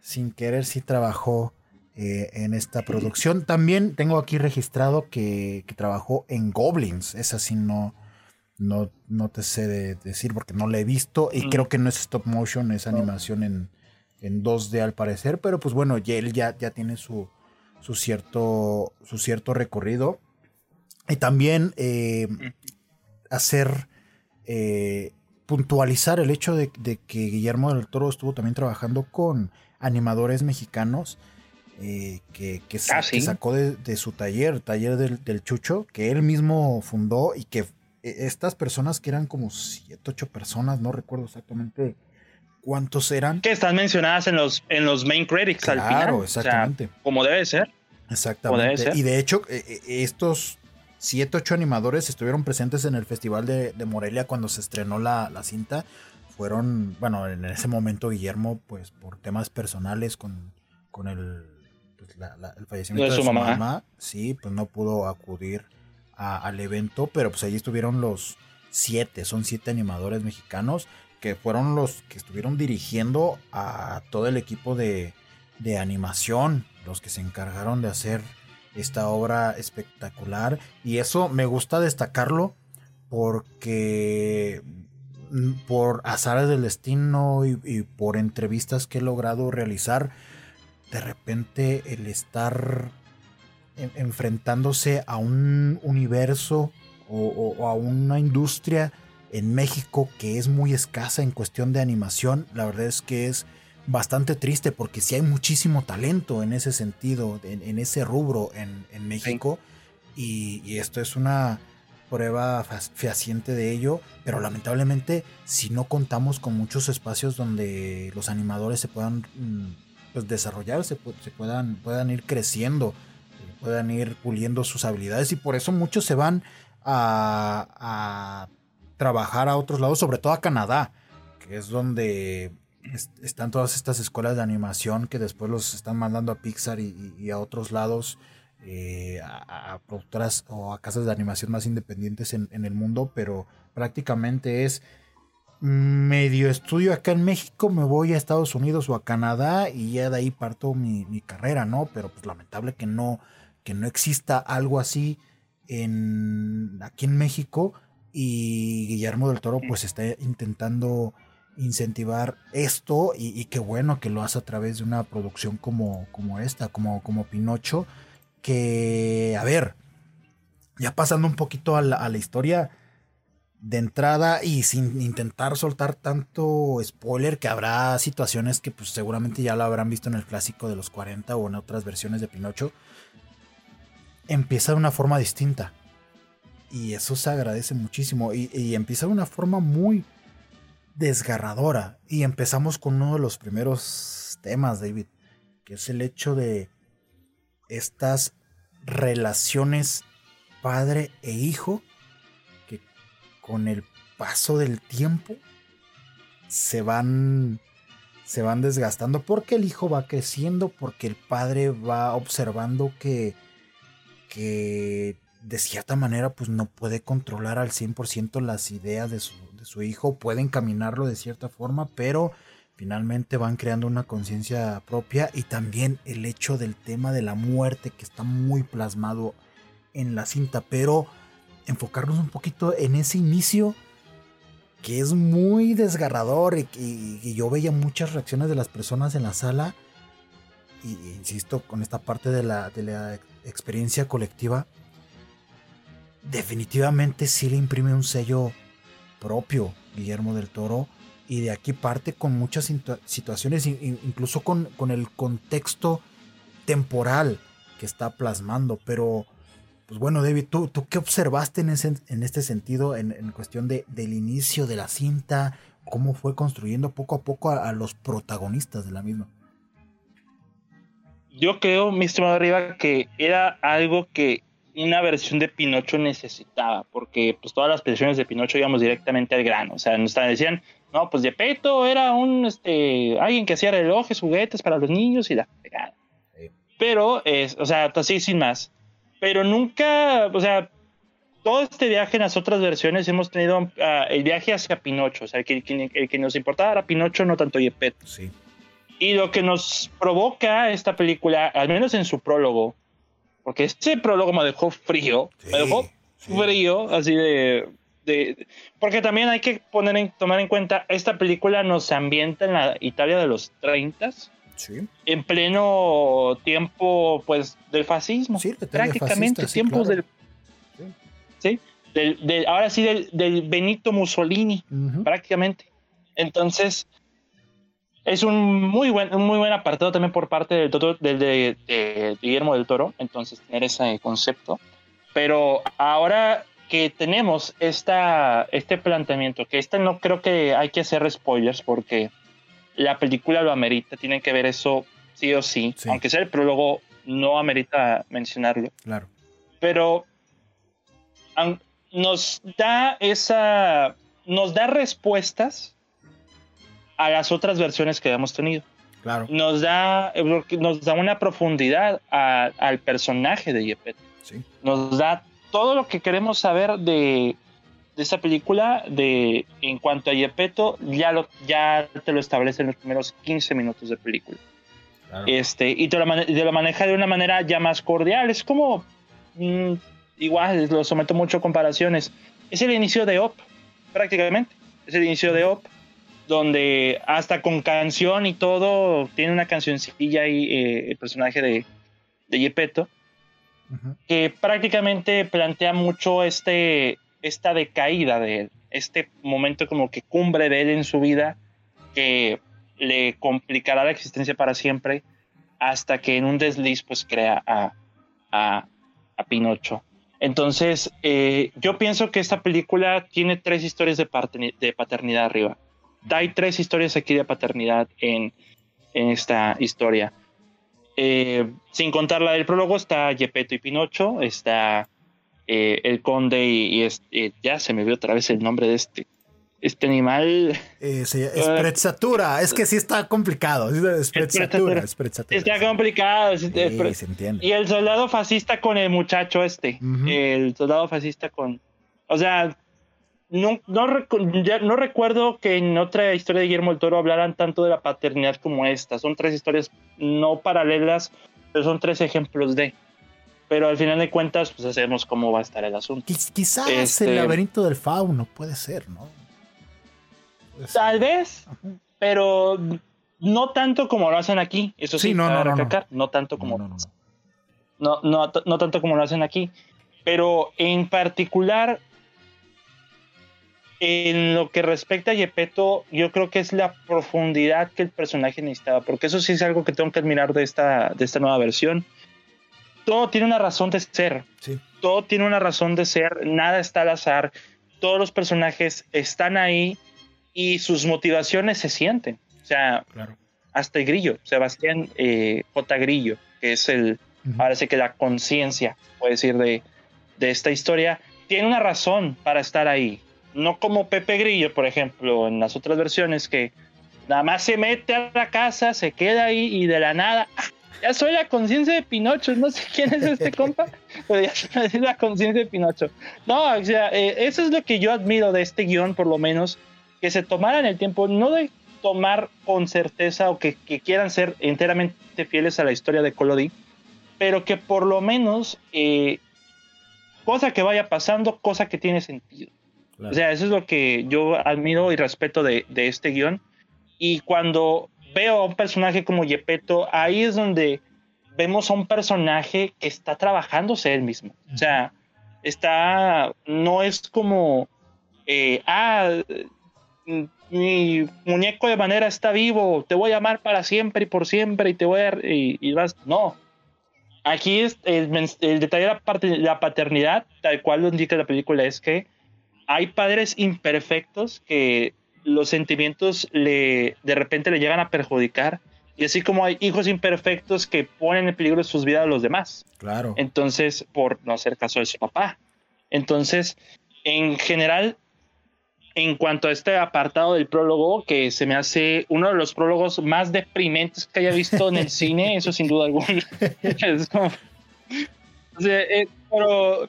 sin querer sí trabajó eh, en esta producción. También tengo aquí registrado que, trabajó en Goblins. Esa sí no, no, no te sé decir porque no la he visto y mm. creo que no es stop motion, es animación en, en 2D al parecer, pero pues bueno, ya él ya, ya tiene su, su, cierto, su cierto recorrido. Y también eh, hacer, eh, puntualizar el hecho de, que Guillermo del Toro estuvo también trabajando con animadores mexicanos. Eh, que, ah, sacó de, su taller, taller del, Chucho, que él mismo fundó y que estas personas que eran como 7, 8 personas, no recuerdo exactamente cuántos eran. Que están mencionadas en los, en los main credits al final. Claro, exactamente. como debe ser. Exactamente. Y de hecho, estos siete, ocho animadores estuvieron presentes en el Festival de, Morelia cuando se estrenó la, cinta. Fueron, bueno, en ese momento Guillermo, pues por temas personales con, con el, pues, el fallecimiento de su, mamá. sí, pues no pudo acudir al evento, pero pues allí estuvieron los siete, son siete animadores mexicanos que fueron los que estuvieron dirigiendo a todo el equipo de, de animación, los que se encargaron de hacer esta obra espectacular. Y eso me gusta destacarlo porque mm, por azares del destino y, por entrevistas que he logrado realizar, de repente el estar enfrentándose a un universo o, a una industria en México que es muy escasa en cuestión de animación, la verdad es que es bastante triste porque sí hay muchísimo talento en ese sentido, en, ese rubro en, México. Y, esto es una prueba fehaciente de ello, pero lamentablemente si no contamos con muchos espacios donde los animadores se puedan mm, pues, desarrollar, se, puedan, puedan ir creciendo, eh, puedan ir puliendo sus habilidades y por eso muchos se van a, a trabajar a otros lados, sobre todo a Canadá, que es donde están todas estas escuelas de animación que después los están mandando a Pixar y, a otros lados, eh, a, productoras o a casas de animación más independientes en, el mundo, pero prácticamente es medio estudio acá en México, me voy a Estados Unidos o a Canadá y ya de ahí parto mi, carrera, ¿no? Pero pues lamentable que no, que no exista algo así en, aquí en México y Guillermo del Toro pues está intentando incentivar esto y, qué bueno que lo hace a través de una producción como, como esta, como, como Pinocho, que, a ver, ya pasando un poquito a la, historia de entrada y sin intentar soltar tanto spoiler, que habrá situaciones que pues seguramente ya lo habrán visto en el clásico de los 40 o en otras versiones de Pinocho, empieza de una forma distinta. Y eso se agradece muchísimo. Y, y empieza de una forma muy, desgarradora. Y empezamos con uno de los primeros temas, David, que es el hecho de estas relaciones padre e hijo que con el paso del tiempo se van se van desgastando porque el hijo va creciendo, porque el padre va observando que que de cierta manera pues no puede controlar al 100% las ideas de su, su hijo, puede encaminarlo de cierta forma, pero finalmente van creando una conciencia propia y también el hecho del tema de la muerte que está muy plasmado en la cinta, pero enfocarnos un poquito en ese inicio que es muy desgarrador y, yo veía muchas reacciones de las personas en la sala y, insisto con esta parte de la, de la experiencia colectiva definitivamente sí le imprime un sello propio Guillermo del Toro y de aquí parte con muchas situaciones, incluso con, con el contexto temporal que está plasmando. Pero, pues bueno, David, ¿tú, tú qué observaste en, ese, en este sentido, en, cuestión de, del inicio de la cinta? ¿Cómo fue construyendo poco a poco a, a los protagonistas de la misma? Yo creo, mi estimado Arriba, que era algo que una versión de Pinocho necesitaba, porque pues todas las versiones de Pinocho íbamos directamente al grano, o sea, nos decían, no, pues Peto era un, este, alguien que hacía relojes, juguetes para los niños y la Pero, es, o sea, así sin más. Pero nunca, o sea, todo este viaje en las otras versiones hemos tenido ah, el viaje hacia Pinocho, o sea, el que, el que nos importaba era Pinocho, no tanto Yepeto. Sí. Y lo que nos provoca esta película, al menos en su prólogo, porque ese prólogo me dejó frío. me dejó frío, así de. de, porque también hay que poner en, tomar en cuenta, esta película nos ambienta en la Italia de los 30 Sí. en pleno tiempo pues del fascismo Sí, prácticamente fascista, sí, tiempos claro. del sí del, del- ahora sí del, del Benito Mussolini prácticamente entonces es un muy buen un muy buen apartado también por parte del, del- de, de Guillermo del Toro entonces tener ese concepto pero ahora que tenemos esta, este planteamiento, que este no creo que hay que hacer spoilers porque la película lo amerita, tienen que ver eso sí o sí, Sí. aunque sea el prólogo, no amerita mencionarlo, Claro. pero nos da esa, nos da respuestas a las otras versiones que hemos tenido Claro. nos da, nos da una profundidad a- al personaje de Yepeto. Sí. Nos da todo lo que queremos saber de, de esta película. De, en cuanto a Yepeto, ya, lo, ya te lo establece en los primeros 15 minutos de película. claro. Este, y te lo, te lo maneja de una manera ya más cordial. Es como, mm, igual, lo someto mucho a comparaciones. Es el inicio de Op, prácticamente. Es el inicio de Op, donde hasta con canción y todo, tiene una cancioncilla ahí, eh, el personaje de, de Ujú. que prácticamente plantea mucho este, esta decaída de él, este momento como que cumbre de él en su vida, que le complicará la existencia para siempre, hasta que en un desliz pues crea a, a, a Pinocho. Entonces, eh, yo pienso que esta película tiene tres historias de, de paternidad arriba. Hay tres historias aquí de paternidad en, en esta historia. Eh, sin contar la del prólogo, está Gepetto y Pinocho, está eh, el conde y, y es- eh, ya se me vio otra vez el nombre de este, este animal. Eh, se- Sprezzatura. Es que sí está complicado. Sprezzatura. Sprezzatura. Está complicado. es- es- Sí, se entiende. Y el soldado fascista con el muchacho este. Ujú. El soldado fascista con. O sea, no, no, no recuerdo que en otra historia de Guillermo del Toro hablaran tanto de la paternidad como esta. Son tres historias no paralelas, pero son tres ejemplos de. Pero al final de cuentas, pues sabemos cómo va a estar el asunto. Quiz- Quizás Este- el laberinto del fauno puede ser, ¿no? Puede ser. Tal vez, Ajá. pero no tanto como lo hacen aquí. Eso sí, Sí, no, no, no, no. recalcar, no tanto como No, no, no, no. no, no, t- no tanto como lo hacen aquí, pero en particular, en lo que respecta a Yepeto, yo creo que es la profundidad que el personaje necesitaba, porque eso sí es algo que tengo que admirar de esta, de esta nueva versión. Todo tiene una razón de ser, Sí. todo tiene una razón de ser, nada está al azar, todos los personajes están ahí y sus motivaciones se sienten. O sea, Claro. hasta el grillo, Sebastián eh, J. Grillo, que es el, Ujú. ahora sí que la conciencia, puede decir, de, de esta historia, tiene una razón para estar ahí. No como Pepe Grillo, por ejemplo, en las otras versiones, que nada más se mete a la casa, se queda ahí y de la nada, "Ah, ya soy la conciencia de Pinocho, no sé quién es este compa, pero ya soy la conciencia de Pinocho. No, o sea, eh, eso es lo que yo admiro de este guion, por lo menos, que se tomaran el tiempo, no de tomar con certeza o que, que quieran ser enteramente fieles a la historia de Colody, pero que por lo menos, eh, cosa que vaya pasando, cosa que tiene sentido. Claro. O sea, eso es lo que yo admiro y respeto de, de este guion. Y cuando veo a un personaje como Yepeto, ahí es donde vemos a un personaje que está trabajándose él mismo. O sea, está, no es como, eh, ah, mi muñeco de manera está vivo, te voy a amar para siempre y por siempre y te voy a... Y, y vas, no. Aquí es el, el detalle de la, parte- la paternidad, tal cual lo indica la película, es que hay padres imperfectos que los sentimientos le, de repente le llegan a perjudicar. Y así como hay hijos imperfectos que ponen en peligro sus vidas a los demás. Claro. Entonces, por no hacer caso de su papá. Entonces, en general, en cuanto a este apartado del prólogo, que se me hace uno de los prólogos más deprimentes que haya visto en el cine, eso sin duda alguna. Es como- o sea, eh, pero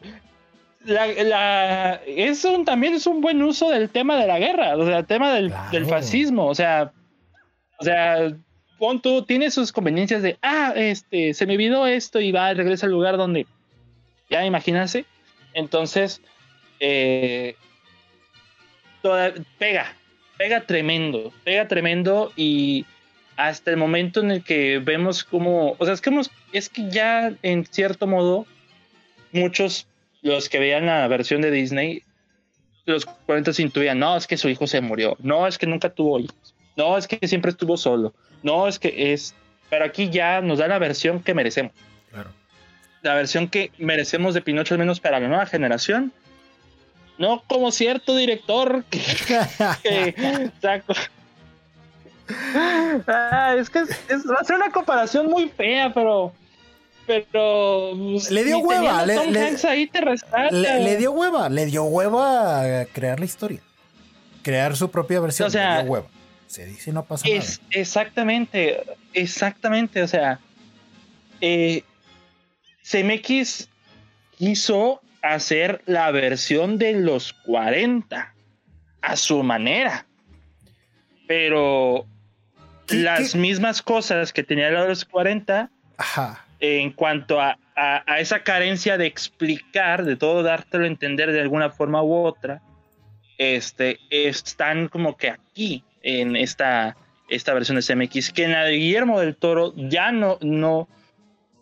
la, la- es un, también es un buen uso del tema de la guerra, o sea, el tema del, Claro. del fascismo, o sea, o sea, pon tú, tiene sus conveniencias de, ah, este, se me olvidó esto y va, regresa al lugar donde, ya imagínense. Entonces, eh, pega, pega tremendo, pega tremendo y hasta el momento en el que vemos como, o sea, es que, es que ya en cierto modo, muchos, los que veían la versión de Disney, los 40 intuían, no, es que su hijo se murió, no, es que nunca tuvo hijos, no, es que siempre estuvo solo, no, es que es, pero aquí ya nos da la versión que merecemos. Claro. La versión que merecemos de Pinocho, al menos para la nueva generación. No como cierto director que, Ah, es que va a ser una comparación muy fea, pero. Pero. Pues, le dio hueva. Le, le, dio hueva. Le dio hueva a crear la historia. Crear su propia versión. O sea, le dio hueva. Se dice no pasa es, nada. Exactamente. Exactamente. O sea. Eh, CMX quiso hacer la versión de los 40 a su manera. Pero las mismas cosas que tenía a los 40 en cuanto a, esa carencia de explicar, de todo dártelo a entender de alguna forma u otra, este, están como que aquí en esta, esta versión de CMX, que en la de Guillermo del Toro ya no, no,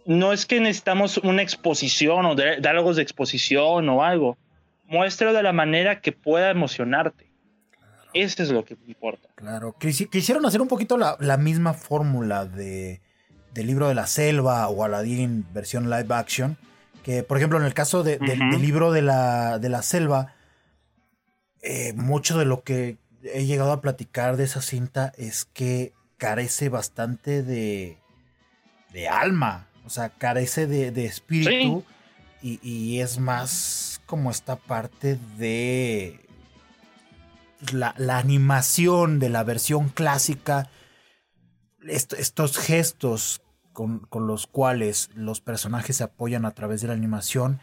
no es que necesitamos una exposición o diálogos de exposición o algo. Muéstralo de la manera que pueda emocionarte. Eso es lo que importa. Claro. Quisieron hacer un poquito la, misma fórmula de, del libro de la selva o Aladdin versión live action. Que, por ejemplo, en el caso del libro de la, de la selva, eh, mucho de lo que he llegado a platicar de esa cinta es que carece bastante de, de alma. O sea, carece de, espíritu. Y, y, es más como esta parte de la, animación de la versión clásica, estos gestos con, los cuales los personajes se apoyan a través de la animación,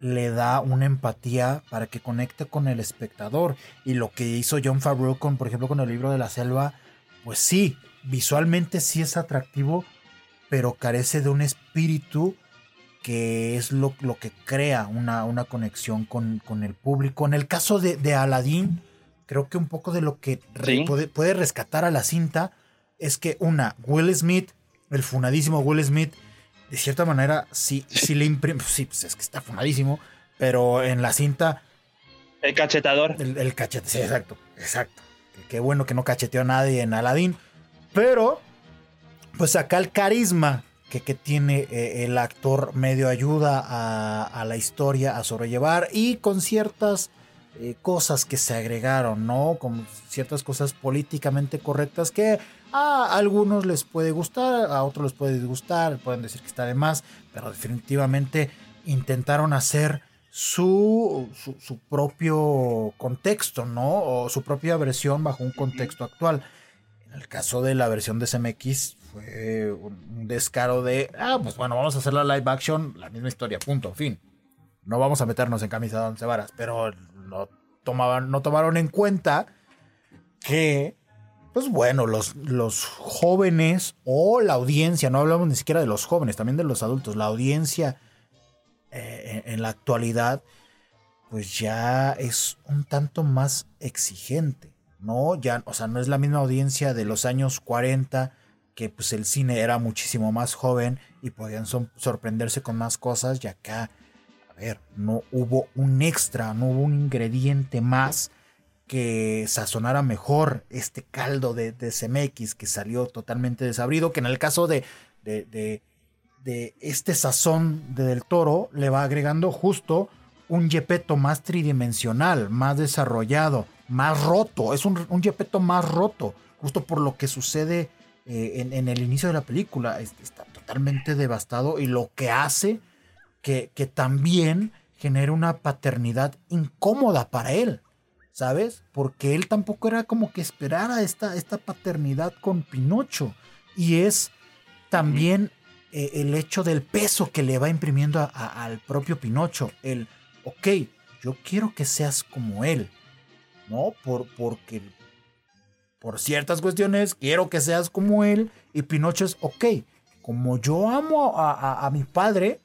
le da una empatía para que conecte con el espectador. Y lo que hizo John Favreau con, por ejemplo, con el libro de la selva, pues sí, visualmente sí es atractivo, pero carece de un espíritu que es lo, lo que crea una, una conexión con, con, el público. En el caso de, de Aladdin, creo que un poco de lo que puede, rescatar a la cinta es que una, Will Smith, el funadísimo Will Smith, de cierta manera sí, sí le imprime, sí, pues es que está funadísimo, pero en la cinta... El cachetador. El, cachete, sí, exacto, exacto. Qué bueno que no cacheteó a nadie en Aladdin, pero pues acá el carisma que, que tiene eh, el actor medio ayuda a, a la historia a sobrellevar y con ciertas eh, cosas que se agregaron, ¿no? Como ciertas cosas políticamente correctas que a algunos les puede gustar, a otros les puede disgustar, pueden decir que está de más, pero definitivamente intentaron hacer su, su, propio contexto, ¿no? O su propia versión bajo un contexto actual. En el caso de la versión de CMX fue un descaro de, ah, pues bueno, vamos a hacer la live action, la misma historia, punto, fin. No vamos a meternos en camisa de once varas, pero no, tomaban, no tomaron en cuenta que, pues bueno, los, los jóvenes o la audiencia, no hablamos ni siquiera de los jóvenes, también de los adultos, la audiencia eh, en, la actualidad, pues ya es un tanto más exigente, ¿no? Ya, o sea, no es la misma audiencia de los años 40, que pues el cine era muchísimo más joven y podían sorprenderse con más cosas, y acá a ver, no hubo un extra, no hubo un ingrediente más que sazonara mejor este caldo de, de CMX que salió totalmente desabrido, que en el caso de, de, de, este sazón de Del Toro le va agregando justo un yepeto más tridimensional, más desarrollado, más roto, es un, un yepeto más roto, justo por lo que sucede eh, en, en, el inicio de la película, está totalmente devastado y lo que hace que, también genera una paternidad incómoda para él, ¿sabes? Porque él tampoco era como que esperara esta, esta paternidad con Pinocho. Y es también eh, el hecho del peso que le va imprimiendo al propio Pinocho. El, ok, yo quiero que seas como él, ¿no? Por, porque por ciertas cuestiones quiero que seas como él. Y Pinocho es, ok, como yo amo a mi padre,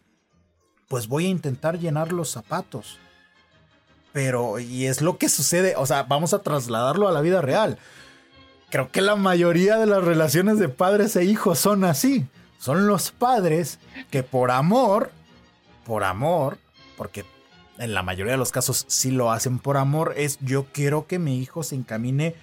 pues voy a intentar llenar los zapatos. Pero, y es lo que sucede, o sea, vamos a trasladarlo a la vida real. Creo que la mayoría de las relaciones de padres e hijos son así. Son los padres que por amor, por amor, porque en la mayoría de los casos sí lo hacen por amor, es yo quiero que mi hijo se encamine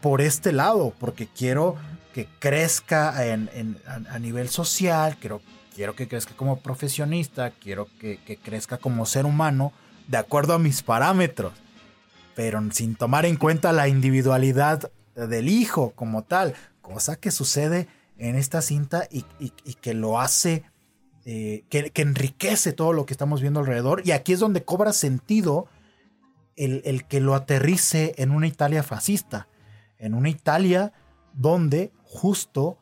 por este lado, porque quiero que crezca a, nivel social, quiero, quiero que crezca como profesionista, quiero que, que crezca como ser humano, de acuerdo a mis parámetros, pero sin tomar en cuenta la individualidad del hijo como tal, cosa que sucede en esta cinta y, que lo hace, eh, que, enriquece todo lo que estamos viendo alrededor. Y aquí es donde cobra sentido el, que lo aterrice en una Italia fascista, en una Italia donde justo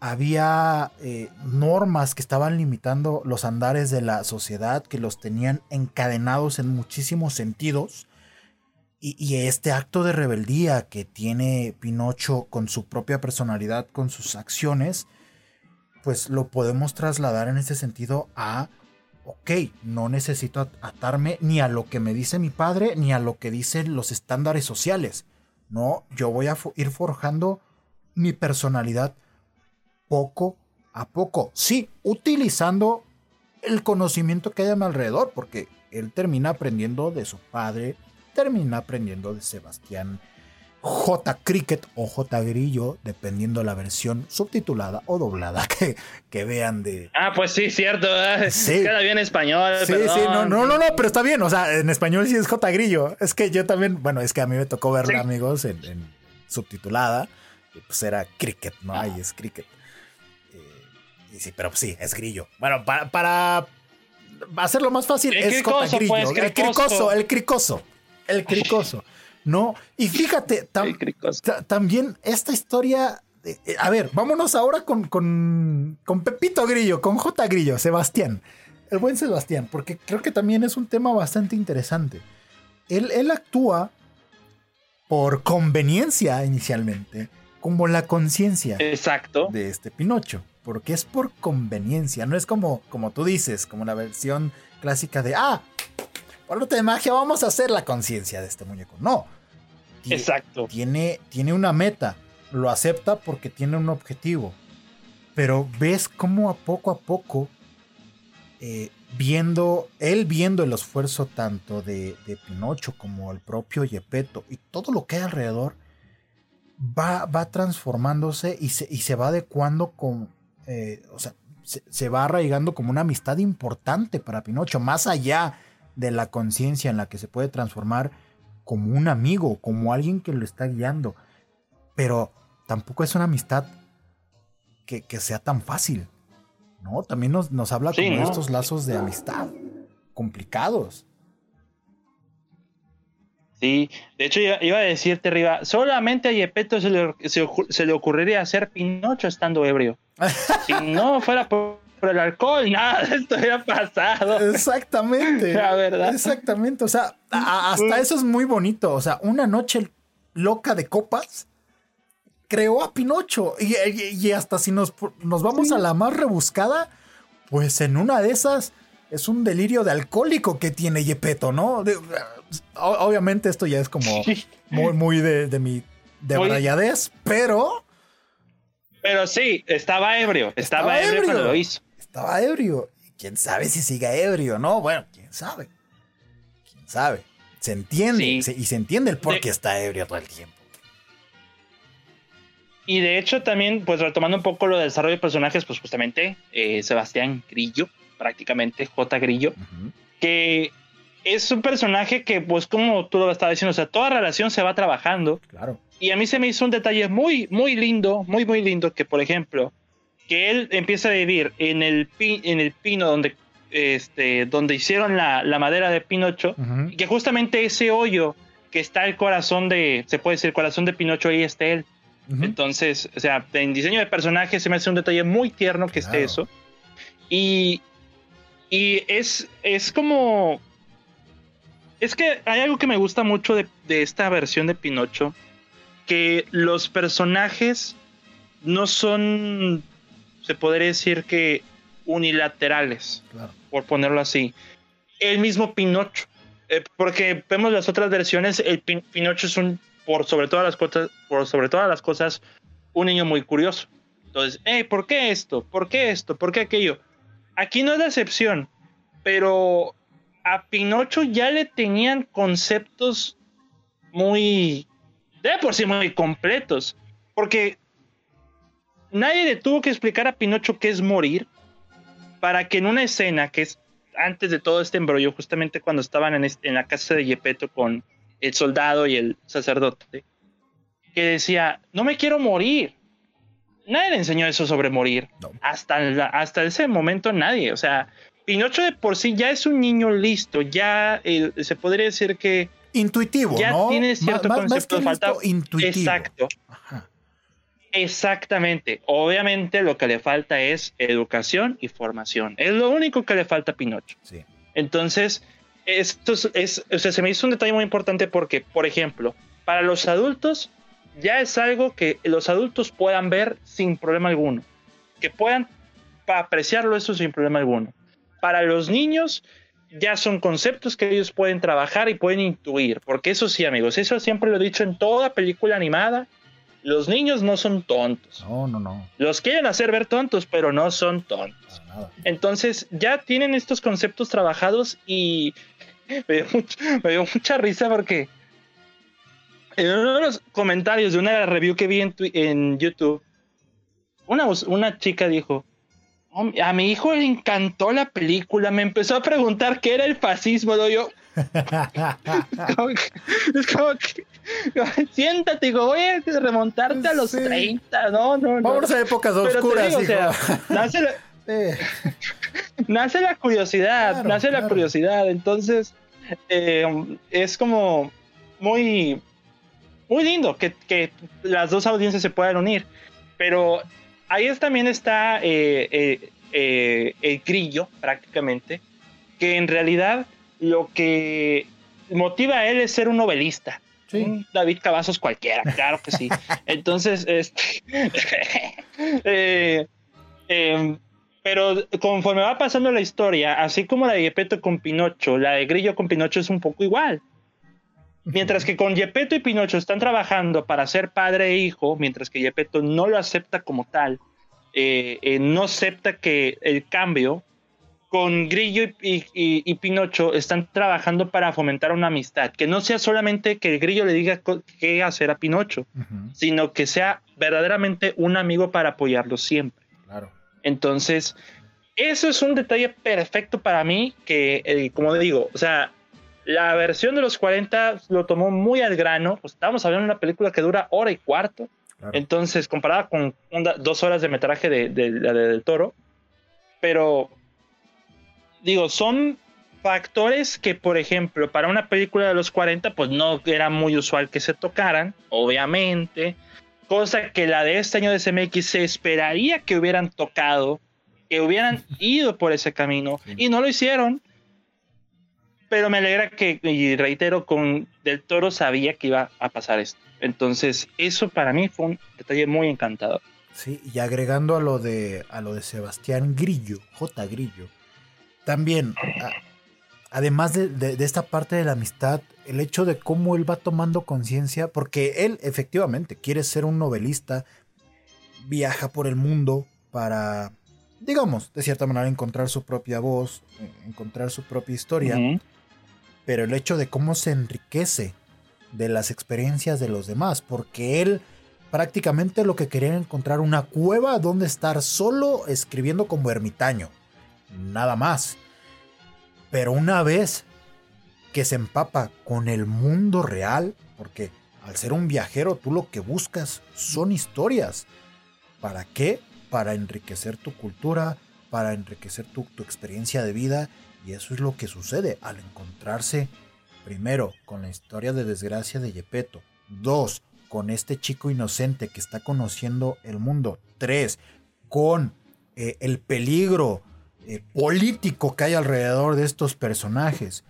había eh, normas que estaban limitando los andares de la sociedad, que los tenían encadenados en muchísimos sentidos. Y, este acto de rebeldía que tiene Pinocho con su propia personalidad, con sus acciones, pues lo podemos trasladar en ese sentido a, ok, no necesito atarme ni a lo que me dice mi padre, ni a lo que dicen los estándares sociales. No, yo voy a ir forjando mi personalidad poco a poco. Sí, utilizando el conocimiento que hay a mi alrededor, porque él termina aprendiendo de su padre, termina aprendiendo de Sebastián J. Cricket o J. Grillo, dependiendo la versión subtitulada o doblada que, que vean de. Ah, pues sí, cierto. Sí. Queda bien español. Sí, sí, no, no, no, no, pero está bien. O sea, en español sí es J. Grillo. Es que yo también, bueno, es que a mí me tocó verla, amigos, en, subtitulada. Y pues era Cricket, ¿no? Ahí es Cricket sí, pero sí, es grillo. Bueno, para, para hacerlo más fácil, es J. Grillo. Pues, el cricoso, el cricoso. El cricoso. ¿No? Y fíjate, también esta historia. Eh, a ver, vámonos ahora con, con, con Pepito Grillo, con J. Grillo, Sebastián. El buen Sebastián, porque creo que también es un tema bastante interesante. Él, él actúa por conveniencia inicialmente, como la conciencia Exacto. de este Pinocho porque es por conveniencia, no es como, como tú dices, como la versión clásica de, ah, por de magia vamos a hacer la conciencia de este muñeco. No. Exacto. Tiene, tiene una meta, lo acepta porque tiene un objetivo, pero ves cómo a poco a poco, eh, viendo, él viendo el esfuerzo tanto de, de Pinocho como el propio Yepeto y todo lo que hay alrededor, va, va transformándose y se, y se va adecuando con, eh, o sea, se, va arraigando como una amistad importante para Pinocho, más allá de la conciencia en la que se puede transformar como un amigo, como alguien que lo está guiando. Pero tampoco es una amistad que, sea tan fácil. ¿No? También nos, nos habla como de estos lazos de amistad complicados. Sí, de hecho iba a decirte arriba, solamente a Yepeto se le, se le ocurriría hacer Pinocho estando ebrio si no fuera por, el alcohol, nada de esto hubiera pasado. Exactamente. La verdad. Exactamente. O sea, hasta eso es muy bonito. O sea, una noche loca de copas creó a Pinocho. Y, hasta si nos, nos vamos a la más rebuscada, pues en una de esas es un delirio de alcohólico que tiene Yepeto, ¿no? Obviamente esto ya es como muy, muy de, mi de pero pero sí, estaba ebrio. Estaba, ebrio, cuando lo hizo. Estaba ebrio. ¿Quién sabe si siga ebrio no? Bueno, quién sabe. Quién sabe. Se entiende. y se entiende el por qué está ebrio todo el tiempo. Y de hecho, también, pues retomando un poco lo del desarrollo de personajes, pues justamente eh, Sebastián Grillo, prácticamente J. Grillo, que es un personaje que, pues, como tú lo estabas diciendo, o sea, toda relación se va trabajando. Claro. Y a mí se me hizo un detalle muy, muy lindo, muy, muy lindo, que por ejemplo, que él empieza a vivir en el, en el pino donde, este, donde hicieron la, madera de Pinocho, y que justamente ese hoyo que está el corazón de, se puede decir, el corazón de Pinocho, ahí está él. Entonces, o sea, en diseño de personaje se me hace un detalle muy tierno que esté eso. Y, y es, es como... Es que hay algo que me gusta mucho de, de esta versión de Pinocho, que los personajes no son, se podría decir que unilaterales, por ponerlo así. El mismo Pinocho. eh, porque vemos las otras versiones, el Pinocho es un, por sobre todas las cosas, por sobre todas las cosas, un niño muy curioso. Entonces, hey, ¿por qué esto? ¿Por qué esto? ¿Por qué aquello? Aquí no es la excepción, pero a Pinocho ya le tenían conceptos muy, de por sí muy completos, porque nadie le tuvo que explicar a Pinocho qué es morir para que en una escena que es antes de todo este embrollo, justamente cuando estaban en, en la casa de Yepeto con el soldado y el sacerdote, que decía, no me quiero morir. Nadie le enseñó eso sobre morir. Hasta, hasta ese momento nadie. O sea, Pinocho de por sí ya es un niño listo, ya eh, se podría decir que... Intuitivo, ya tiene cierto concepto. falta, intuitivo. Exacto. Exactamente. Obviamente lo que le falta es educación y formación. Es lo único que le falta a Pinocho. Sí. Entonces, esto es, o sea, se me hizo un detalle muy importante porque, por ejemplo, para los adultos ya es algo que los adultos puedan ver sin problema alguno. Que puedan apreciarlo eso sin problema alguno. Para los niños ya son conceptos que ellos pueden trabajar y pueden intuir. Porque eso sí, amigos, eso siempre lo he dicho en toda película animada los niños no son tontos. No, no, no. Los quieren hacer ver tontos, pero no son tontos. Entonces ya tienen estos conceptos trabajados y me dio, mucha risa porque en uno de los comentarios de una review que vi en, en YouTube, una, una chica dijo, a mi hijo le encantó la película, me empezó a preguntar qué era el fascismo, ¿no? yo... es como que, Siéntate, hijo, voy a remontarte a los 30, no, no, no. Vamos a épocas oscuras, nace, la, nace la curiosidad, nace la curiosidad, entonces eh, es como muy, muy lindo que, que, las dos audiencias se puedan unir, pero ahí también está eh, eh, el grillo, prácticamente, que en realidad lo que motiva a él es ser un novelista. David Cavazos cualquiera, claro que sí. Entonces, este, eh, em, pero conforme va pasando la historia, así como la de Yepeto con Pinocho, la de Grillo con Pinocho es un poco igual. Mientras que con Yepeto y Pinocho están trabajando para ser padre e hijo, mientras que Yepeto no lo acepta como tal, eh, eh, no acepta que el cambio con Grillo y, Pinocho están trabajando para fomentar una amistad, que no sea solamente que el Grillo le diga qué hacer a Pinocho, sino que sea verdaderamente un amigo para apoyarlo siempre. Claro. Entonces, eso es un detalle perfecto para mí, que, eh, como digo, o sea, la versión de los 40 lo tomó muy al grano, pues estamos hablando de una película que dura hora y cuarto, entonces, comparada con dos horas de metraje de, de, de, del toro, pero digo, son factores que, por ejemplo, para una película de los 40, pues no era muy usual que se tocaran, obviamente. Cosa que la de este año de CMX se esperaría que hubieran tocado, que hubieran ido por ese camino, y no lo hicieron. Pero me alegra que, y reitero, con Del Toro sabía que iba a pasar esto. Entonces, eso para mí fue un detalle muy encantador. Sí, y agregando a lo de, a lo de Sebastián Grillo, J. Grillo, también, además de, esta parte de la amistad, el hecho de cómo él va tomando conciencia, porque él efectivamente quiere ser un novelista, viaja por el mundo para, digamos, de cierta manera encontrar su propia voz, encontrar su propia historia, pero el hecho de cómo se enriquece de las experiencias de los demás, porque él prácticamente lo que quería era encontrar una cueva donde estar solo escribiendo como ermitaño nada más. Pero una vez que se empapa con el mundo real, porque al ser un viajero tú lo que buscas son historias. ¿Para qué? Para enriquecer tu cultura, para enriquecer tu, experiencia de vida. Y eso es lo que sucede al encontrarse, primero, con la historia de desgracia de Yepeto. Dos, con este chico inocente que está conociendo el mundo. Tres, con eh, el peligro eh, político que hay alrededor de estos personajes.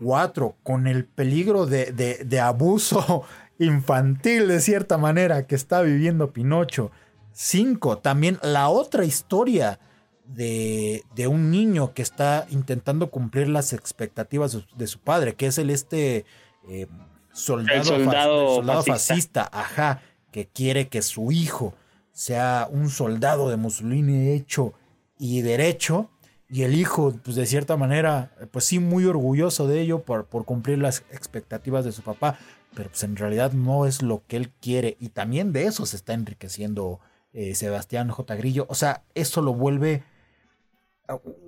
Cuatro, con el peligro de, abuso infantil de cierta manera que está viviendo Pinocho. Cinco, también la otra historia de, de, un niño que está intentando cumplir las expectativas de su padre, que es el este eh, soldado, soldado, fascista. ajá, que quiere que su hijo sea un soldado de Mussolini hecho y derecho, y el hijo, pues de cierta manera, pues sí, muy orgulloso de ello por, por cumplir las expectativas de su papá, pero pues en realidad no es lo que él quiere, y también de eso se está enriqueciendo eh, Sebastián J. Grillo, o sea, eso lo vuelve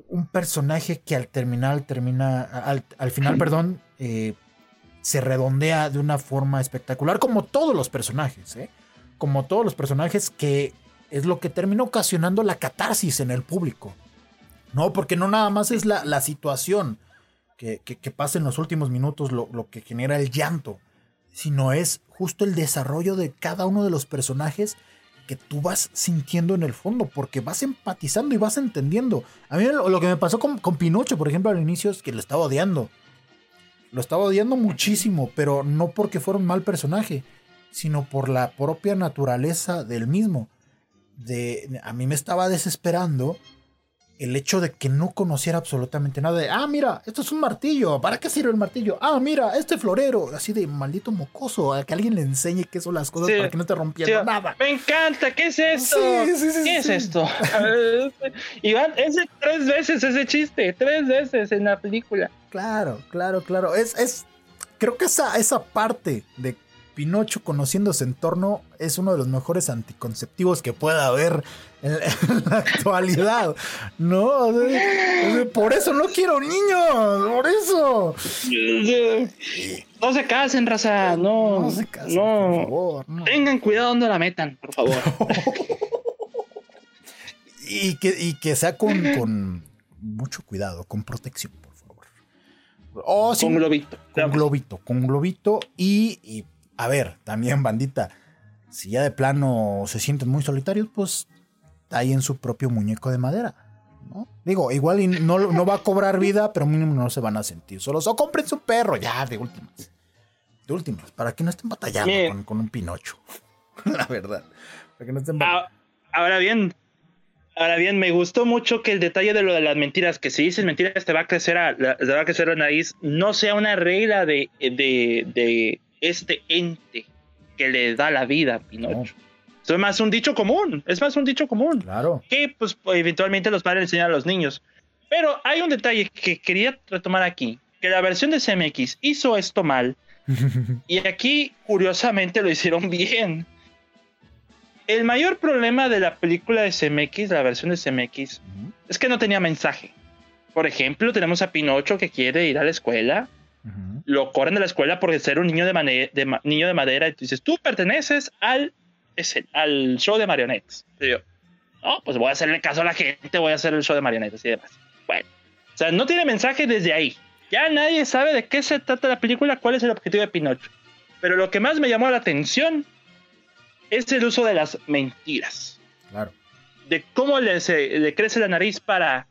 un personaje que al terminar, termina, al, al final, perdón, eh, se redondea de una forma espectacular, como todos los personajes, ¿eh? como todos los personajes que es lo que termina ocasionando la catarsis en el público. No, porque no nada más es la, la situación que, que, pasa en los últimos minutos lo, lo que genera el llanto, sino es justo el desarrollo de cada uno de los personajes que tú vas sintiendo en el fondo, porque vas empatizando y vas entendiendo. A mí lo, que me pasó con, con, Pinocho, por ejemplo, al inicio es que lo estaba odiando. Lo estaba odiando muchísimo, pero no porque fuera un mal personaje, sino por la propia naturaleza del mismo. De, a mí me estaba desesperando el hecho de que no conociera absolutamente nada de, ah, mira, esto es un martillo, ¿para qué sirve el martillo? Ah, mira, este florero, así de maldito mocoso, a que alguien le enseñe qué son las cosas para que no esté rompiendo nada. Me encanta, ¿qué es esto? ¿Qué es esto? Iván, ese tres veces ese chiste, tres veces en la película. Claro, claro, claro. Es, es, creo que esa, esa parte de Pinocho conociendo su entorno es uno de los mejores anticonceptivos que pueda haber en, la actualidad. No, por eso no quiero niños, por eso. No se casen, raza, no. No se casen, por favor. Tengan cuidado donde la metan, por favor. y, que, y que sea con, con mucho cuidado, con protección, por favor. Oh, con globito. Con globito, con globito y a ver, también bandita, si ya de plano se sienten muy solitarios, pues ahí en su propio muñeco de madera. ¿no? Digo, igual no, no va a cobrar vida, pero mínimo no se van a sentir solos. O compren su perro, ya, de últimas. De últimas, para que no estén batallando con, un Pinocho. La verdad. Para que no estén ah, Ahora bien, Ahora bien, me gustó mucho que el detalle de lo de las mentiras, que si dices mentiras te va a crecer, a, te va a crecer la nariz, no sea una regla de, de este ente que le da la vida a Pinocho. Es más un dicho común, es más un dicho común. Claro. Que pues eventualmente los padres enseñan a los niños. Pero hay un detalle que quería retomar aquí, que la versión de CMX hizo esto mal y aquí curiosamente lo hicieron bien. El mayor problema de la película de CMX, la versión de CMX, es que no tenía mensaje. Por ejemplo, tenemos a Pinocho que quiere ir a la escuela lo corren de la escuela por ser un niño de, de niño de madera y tú dices, tú perteneces al, al show de marionetas. Y yo, no, pues voy a hacerle caso a la gente, voy a hacer el show de marionetas y demás. Bueno, o sea, no tiene mensaje desde ahí. Ya nadie sabe de qué se trata la película, cuál es el objetivo de Pinocho. Pero lo que más me llamó la atención es el uso de las mentiras. Claro. De cómo le, le crece la nariz para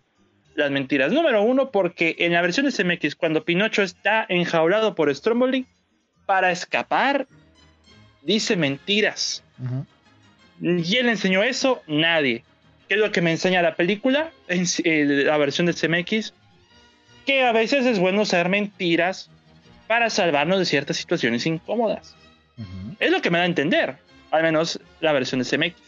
las mentiras. Número uno, porque en la versión de CMX, cuando Pinocho está enjaulado por Stromboli, para escapar, dice mentiras. ¿Y él enseñó eso? Nadie. ¿Qué es lo que me enseña la película? En, eh, la versión de CMX. Que a veces es bueno saber mentiras para salvarnos de ciertas situaciones incómodas. Es lo que me da a entender, al menos la versión de CMX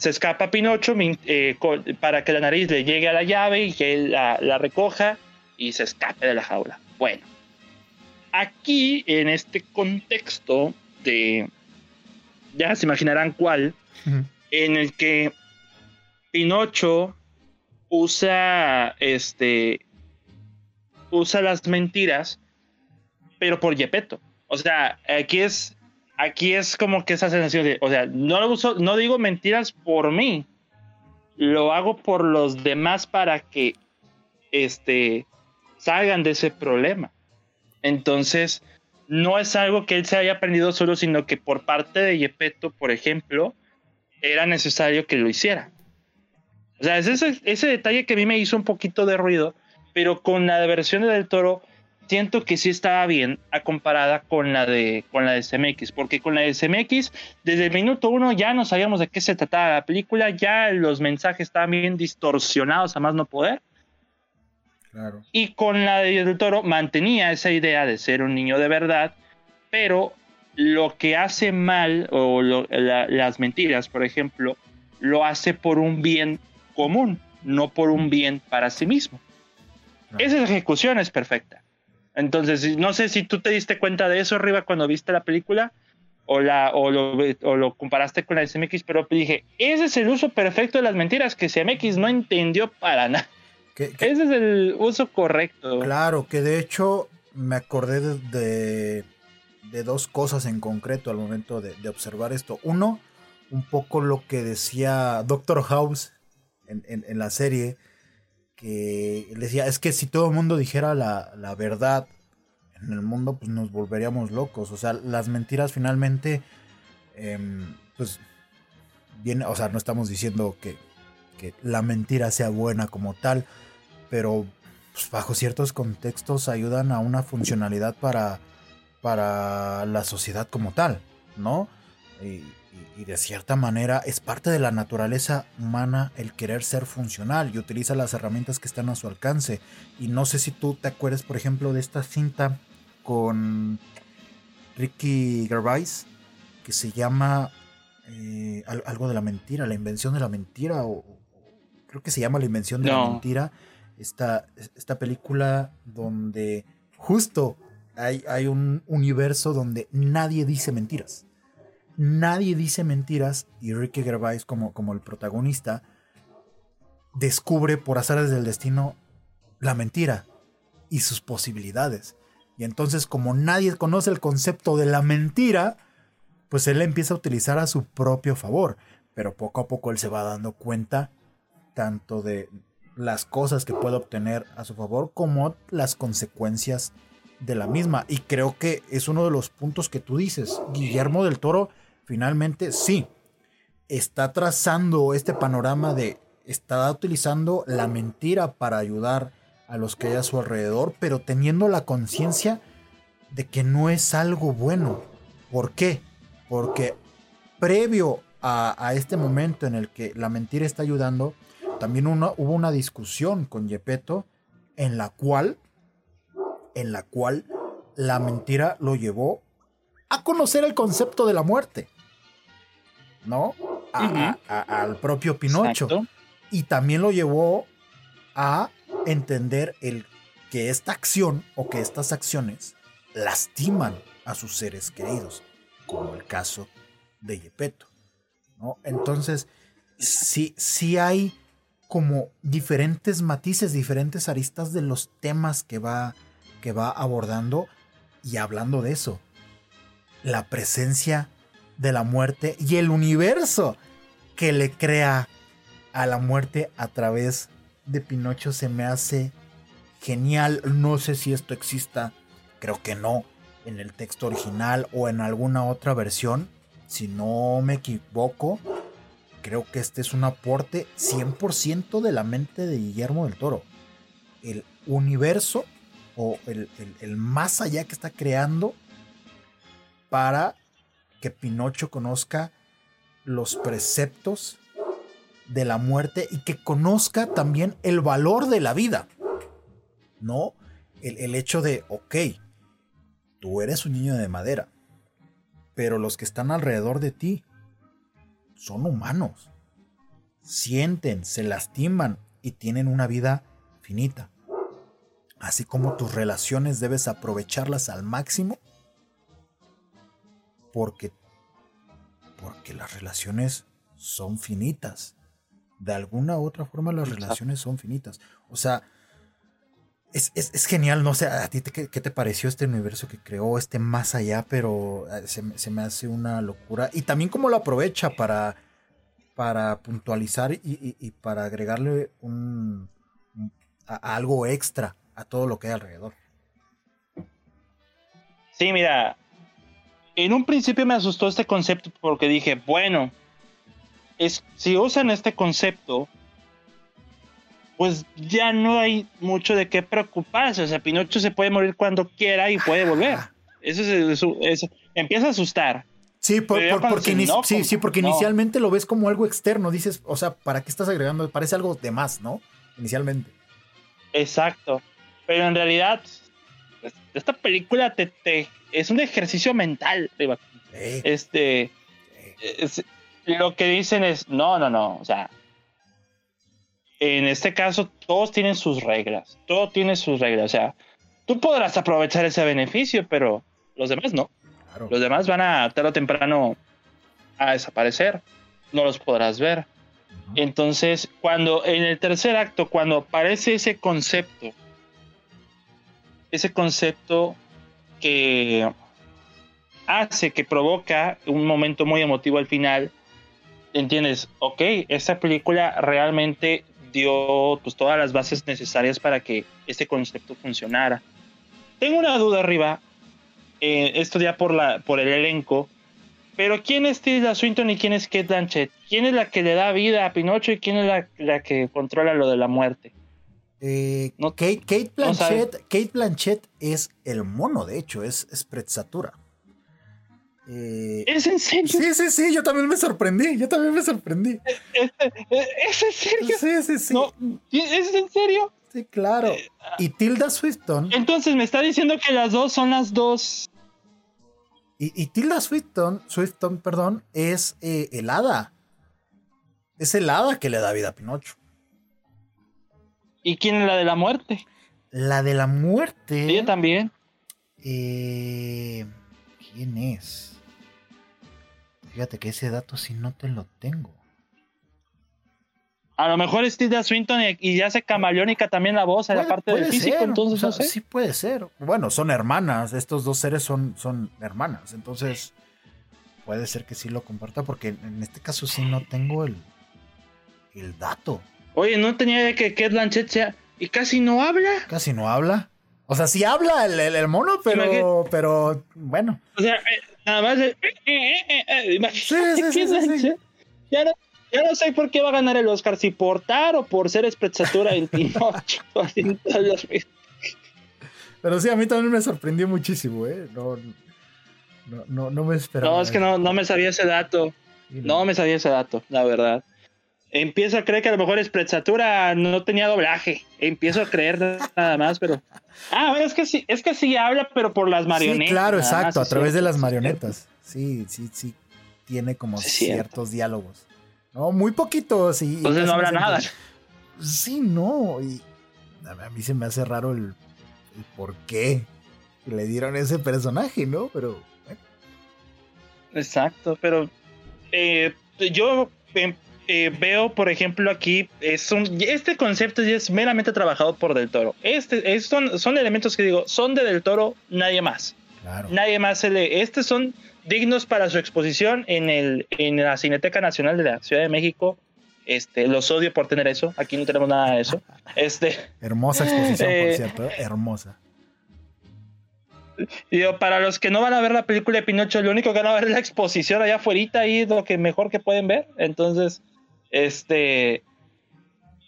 se escapa Pinocho eh, para que la nariz le llegue a la llave y que él la, recoja y se escape de la jaula. Bueno, aquí en este contexto de, ya se imaginarán cuál, en el que Pinocho usa este usa las mentiras pero por Yepeto o sea aquí es aquí es como que esa sensación de, o sea, no lo uso, no digo mentiras por mí, lo hago por los demás para que este salgan de ese problema. Entonces, no es algo que él se haya aprendido solo, sino que por parte de Yepeto, por ejemplo, era necesario que lo hiciera. O sea, es ese, ese detalle que a mí me hizo un poquito de ruido, pero con la versión del toro siento que sí estaba bien a comparada con la de con la de CMX, porque con la de CMX desde el minuto uno ya no sabíamos de qué se trataba la película, ya los mensajes estaban bien distorsionados a más no poder. Claro. Y con la de Del Toro mantenía esa idea de ser un niño de verdad, pero lo que hace mal o las mentiras, por ejemplo, lo hace por un bien común, no por un bien para sí mismo. Esa ejecución es perfecta. Entonces, no sé si tú te diste cuenta de eso arriba cuando viste la película o, la, o, lo, o lo comparaste con la de CMX, pero dije, ese es el uso perfecto de las mentiras que CMX no entendió para nada. ese es el uso correcto. Claro, que de hecho me acordé de, de, dos cosas en concreto al momento de, de, observar esto. Uno, un poco lo que decía Doctor House en, en, en la serie, que decía, es que si todo el mundo dijera la, verdad en el mundo, pues nos volveríamos locos. O sea, las mentiras finalmente, em, pues, viene, o sea, no estamos diciendo que, la mentira sea buena como tal, pero pues, bajo ciertos contextos ayudan a una funcionalidad para, para la sociedad como tal, ¿no? Y, y de cierta manera es parte de la naturaleza humana el querer ser funcional y utiliza las herramientas que están a su alcance. Y no sé si tú te acuerdas, por ejemplo, de esta cinta con Ricky Gervais que se llama eh, algo de la mentira, la invención de la mentira, o, creo que se llama la invención de la mentira. Esta, esta película donde justo hay, hay un universo donde nadie dice mentiras nadie dice mentiras y Ricky Gervais como, como el protagonista descubre por azares del destino la mentira y sus posibilidades. Y entonces como nadie conoce el concepto de la mentira, pues él empieza a utilizar a su propio favor. Pero poco a poco él se va dando cuenta tanto de las cosas que puede obtener a su favor como las consecuencias de la misma. Y creo que es uno de los puntos que tú dices. Guillermo del Toro finalmente sí, está trazando este panorama de, está utilizando la mentira para ayudar a los que hay a su alrededor, pero teniendo la conciencia de que no es algo bueno. ¿Por qué? Porque previo a, este momento en el que la mentira está ayudando, también hubo una discusión con Yepeto en la cual, en la cual la mentira lo llevó a conocer el concepto de la muerte. ¿No? al propio Pinocho. Y también lo llevó a entender el que esta acción o que estas acciones lastiman a sus seres queridos, como el caso de Yepeto. ¿no? Entonces, sí, sí hay como diferentes matices, diferentes aristas de los temas que va, que va abordando y hablando de eso. La presencia de la muerte y el universo que le crea a la muerte a través de Pinocho se me hace genial. No sé si esto exista, creo que no, en el texto original o en alguna otra versión. Si no me equivoco, creo que este es un aporte 100% de la mente de Guillermo del Toro. El universo o el, el más allá que está creando para que Pinocho conozca los preceptos de la muerte y que conozca también el valor de la vida. ¿No? El, hecho de, ok, tú eres un niño de madera, pero los que están alrededor de ti son humanos. Sienten, se lastiman y tienen una vida finita. Así como tus relaciones debes aprovecharlas al máximo porque, porque las relaciones son finitas. De alguna u otra forma las relaciones son finitas. O sea, es, genial, no sé, a ti qué, te pareció este universo que creó, este más allá, pero eh, se, me hace una locura. Y también cómo lo aprovecha para, para puntualizar y, para agregarle un, algo extra a todo lo que hay alrededor. Sí, mira, en un principio me asustó este concepto porque dije, bueno, es, si usan este concepto, pues ya no hay mucho de qué preocuparse. O sea, Pinocho se puede morir cuando quiera y puede volver. Eso es, eso, empieza a asustar. Sí, porque, sí, sí, porque inicialmente lo ves como algo externo. Dices, o sea, ¿para qué estás agregando? Parece algo de más, ¿no? Inicialmente. Exacto. Pero en realidad, esta película te, es un ejercicio mental. Este. lo que dicen es: no, no, no. O sea, en este caso todos tienen sus reglas, todo tiene sus reglas, o sea, tú podrás aprovechar ese beneficio, pero los demás no. Los demás van a tarde o temprano a desaparecer, no los podrás ver. Entonces, cuando en el tercer acto, cuando aparece ese concepto, ese concepto que hace, que provoca un momento muy emotivo al final, entiendes, ok, esta película realmente dio pues, todas las bases necesarias para que este concepto funcionara. Tengo una duda arriba, eh, esto ya por, la, por el elenco, pero ¿quién es Tilda Swinton y quién es Kate Blanchett? ¿Quién es la que le da vida a Pinocho y quién es la, que controla lo de la muerte? Eh, Kate, Kate, Blanchett, Kate Blanchett es el mono, de hecho, es, es Pretzatura. Eh, ¿Es en serio? Sí, sí, sí, yo también me sorprendí, yo también me sorprendí. ¿Es, en serio? Sí, sí, sí. ¿Es en serio? Sí, claro. Eh, y Tilda Swinton. Entonces me está diciendo que las dos son las dos. Y, Tilda Swinton, Swinton, perdón, es eh, el hada. Es el hada que le da vida a Pinocho. ¿Y quién es la de la muerte? La de la muerte. Ella también. Eh, ¿Quién es? Fíjate que ese dato sí no te lo tengo. A lo mejor es Tilda Swinton y, ya hace camaleónica también la voz, en la parte del físico, entonces no sé. Sí puede ser. Bueno, son hermanas, estos dos seres son, son hermanas, entonces puede ser que sí lo comparta, porque en este caso sí no tengo el, el dato. Oye, no tenía idea que Kate Blanchett sea... ¿Y casi no habla? Casi no habla. O sea, sí habla el, el, mono, pero, pero bueno. O sea, eh, nada más. Eh, eh, sí, sí, sí, ya, no, ya no sé por qué va a ganar el Oscar, si por Tar o por ser espectatura en Pinocho. pero sí, a mí también me sorprendió muchísimo, ¿eh? No, no, no, me esperaba. No, es que no, no me sabía ese dato. No me sabía ese dato, la verdad empiezo a creer que a lo mejor Sprezzatura no tenía doblaje. Empiezo a creer nada más, pero. Ah, es que sí, es que sí habla, pero por las marionetas. Sí, claro, exacto, a través de las marionetas. Sí, sí, sí. Tiene como ciertos diálogos. No, muy poquitos. Y, Entonces no habla nada. Sí, no. Y a mí se me hace raro el, por qué le dieron ese personaje, ¿no? Pero. Exacto, pero eh, yo em, eh, veo, por ejemplo, aquí, es este concepto ya es meramente trabajado por Del Toro. Este, son, son elementos que digo, son de Del Toro, nadie más. Nadie más se le. Estos son dignos para su exposición en, el, en la Cineteca Nacional de la Ciudad de México. Este, los odio por tener eso. Aquí no tenemos nada de eso. Este, Hermosa exposición, por eh, cierto. ¿eh? Hermosa. Digo, para los que no van a ver la película de Pinocho, lo único que van a ver es la exposición allá afuera y lo que mejor que pueden ver. Entonces, este,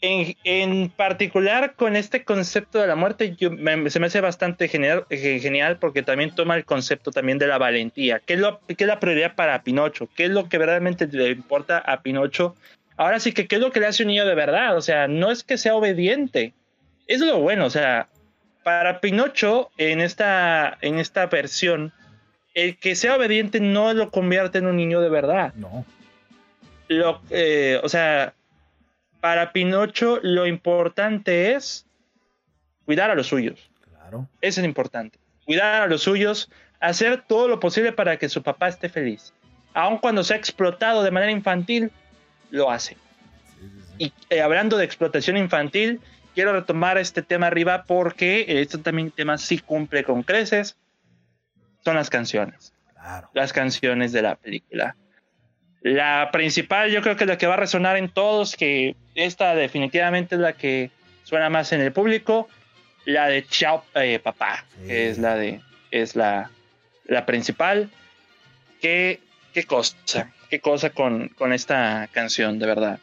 en, particular con este concepto de la muerte, se me hace bastante genial, eh, genial, porque también toma el concepto también de la valentía. ¿Qué es, lo, qué es la prioridad para Pinocho? ¿Qué es lo que verdaderamente le importa a Pinocho? Ahora sí que, ¿qué es lo que le hace un niño de verdad? O sea, no es que sea obediente. Es lo bueno, o sea, para Pinocho, en esta, en esta versión, el que sea obediente no lo convierte en un niño de verdad. No lo, eh, o sea, para Pinocho lo importante es cuidar a los suyos. Claro. Eso es importante. Cuidar a los suyos, hacer todo lo posible para que su papá esté feliz. Aun cuando se ha explotado de manera infantil, lo hace. Y eh, hablando de explotación infantil, quiero retomar este tema arriba porque este también tema sí cumple con creces. Son las canciones. Claro. Las canciones de la película. La principal, yo creo que la que va a resonar en todos, que esta definitivamente es la que suena más en el público, la de Chao eh, Papá, que es la de es la, la principal. ¿Qué, qué cosa, qué cosa con, con esta canción, de verdad.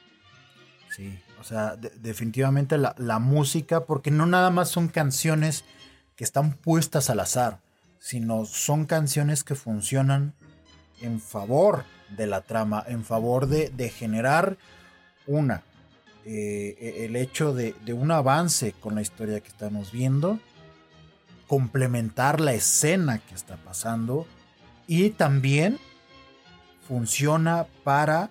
Sí, O sea, definitivamente la, la, música, porque no nada más son canciones que están puestas al azar, sino son canciones que funcionan en favor de la trama, en favor de, de generar una, eh, e, el hecho de, de, un avance con la historia que estamos viendo, complementar la escena que está pasando y también funciona para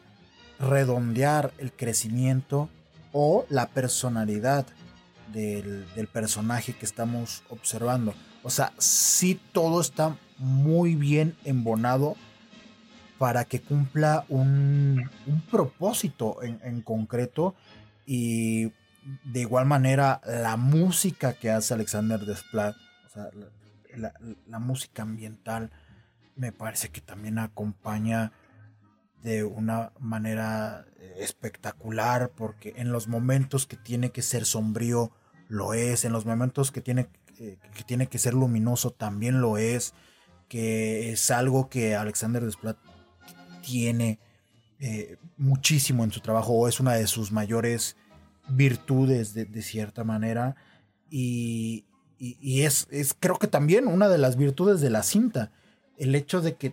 redondear el crecimiento o la personalidad del, personaje que estamos observando. O sea, sí todo está muy bien embonado para que cumpla un, propósito en, concreto y de igual manera la música que hace Alexander Desplat, o sea, la música ambiental me parece que también acompaña de una manera espectacular porque en los momentos que tiene que ser sombrío lo es, en los momentos que tiene, eh, que tiene que ser luminoso también lo es, que es algo que Alexander Desplat tiene eh, muchísimo en su trabajo o es una de sus mayores virtudes de, cierta manera. Y, es, es creo que también una de las virtudes de la cinta, el hecho de que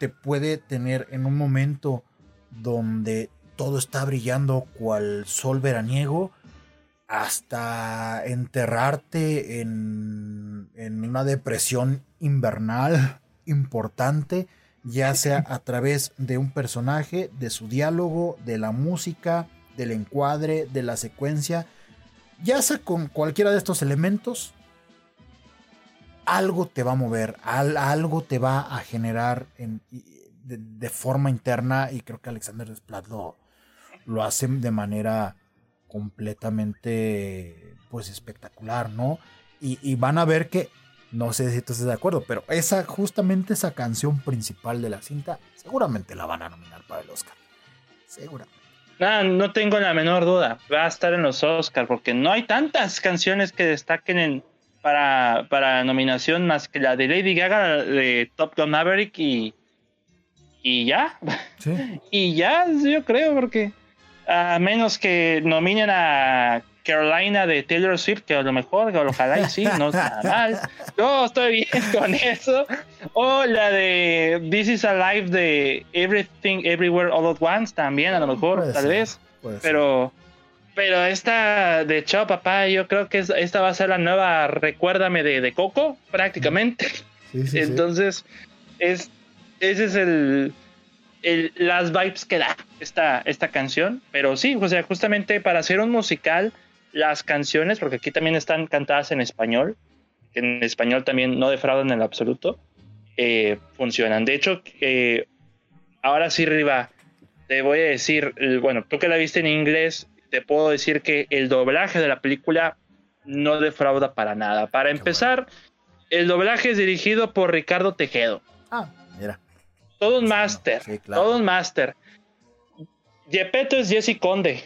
te puede tener en un momento donde todo está brillando cual sol veraniego hasta enterrarte en, en una depresión invernal importante, ya sea a través de un personaje, de su diálogo, de la música, del encuadre, de la secuencia, ya sea con cualquiera de estos elementos, algo te va a mover, algo te va a generar de, forma interna y creo que Alexander Desplat lo, lo hace de manera completamente pues espectacular, ¿no? Y, van a ver que, no sé si tú estás de acuerdo, pero esa justamente esa canción principal de la cinta seguramente la van a nominar para el Oscar. Seguramente. No, no tengo la menor duda. Va a estar en los Oscars porque no hay tantas canciones que destaquen en, para, para nominación más que la de Lady Gaga de Top Gun Maverick y, y ya. y ya, yo creo, porque a menos que nominen a Carolina de Taylor Swift, que a lo mejor, que ojalá y sí, no está mal. Yo estoy bien con eso. O la de This is Alive de Everything Everywhere All at Once, también, a lo mejor, tal vez. Pero pero esta de Chao Papá, yo creo que esta va a ser la nueva Recuérdame de, Coco, prácticamente. Entonces, es, ese es el, las vibes que da esta, esta canción. Pero sí, o sea, justamente para hacer un musical, las canciones, porque aquí también están cantadas en español, que en español también no defraudan en el absoluto, eh, funcionan. De hecho, eh, ahora sí, Riva, te voy a decir, bueno, tú que la viste en inglés, te puedo decir que el doblaje de la película no defrauda para nada. Para empezar, el doblaje es dirigido por Ricardo Tejedo. Ah, mira. Todo un máster. Todo un máster. Yepeto es Jesse Conde.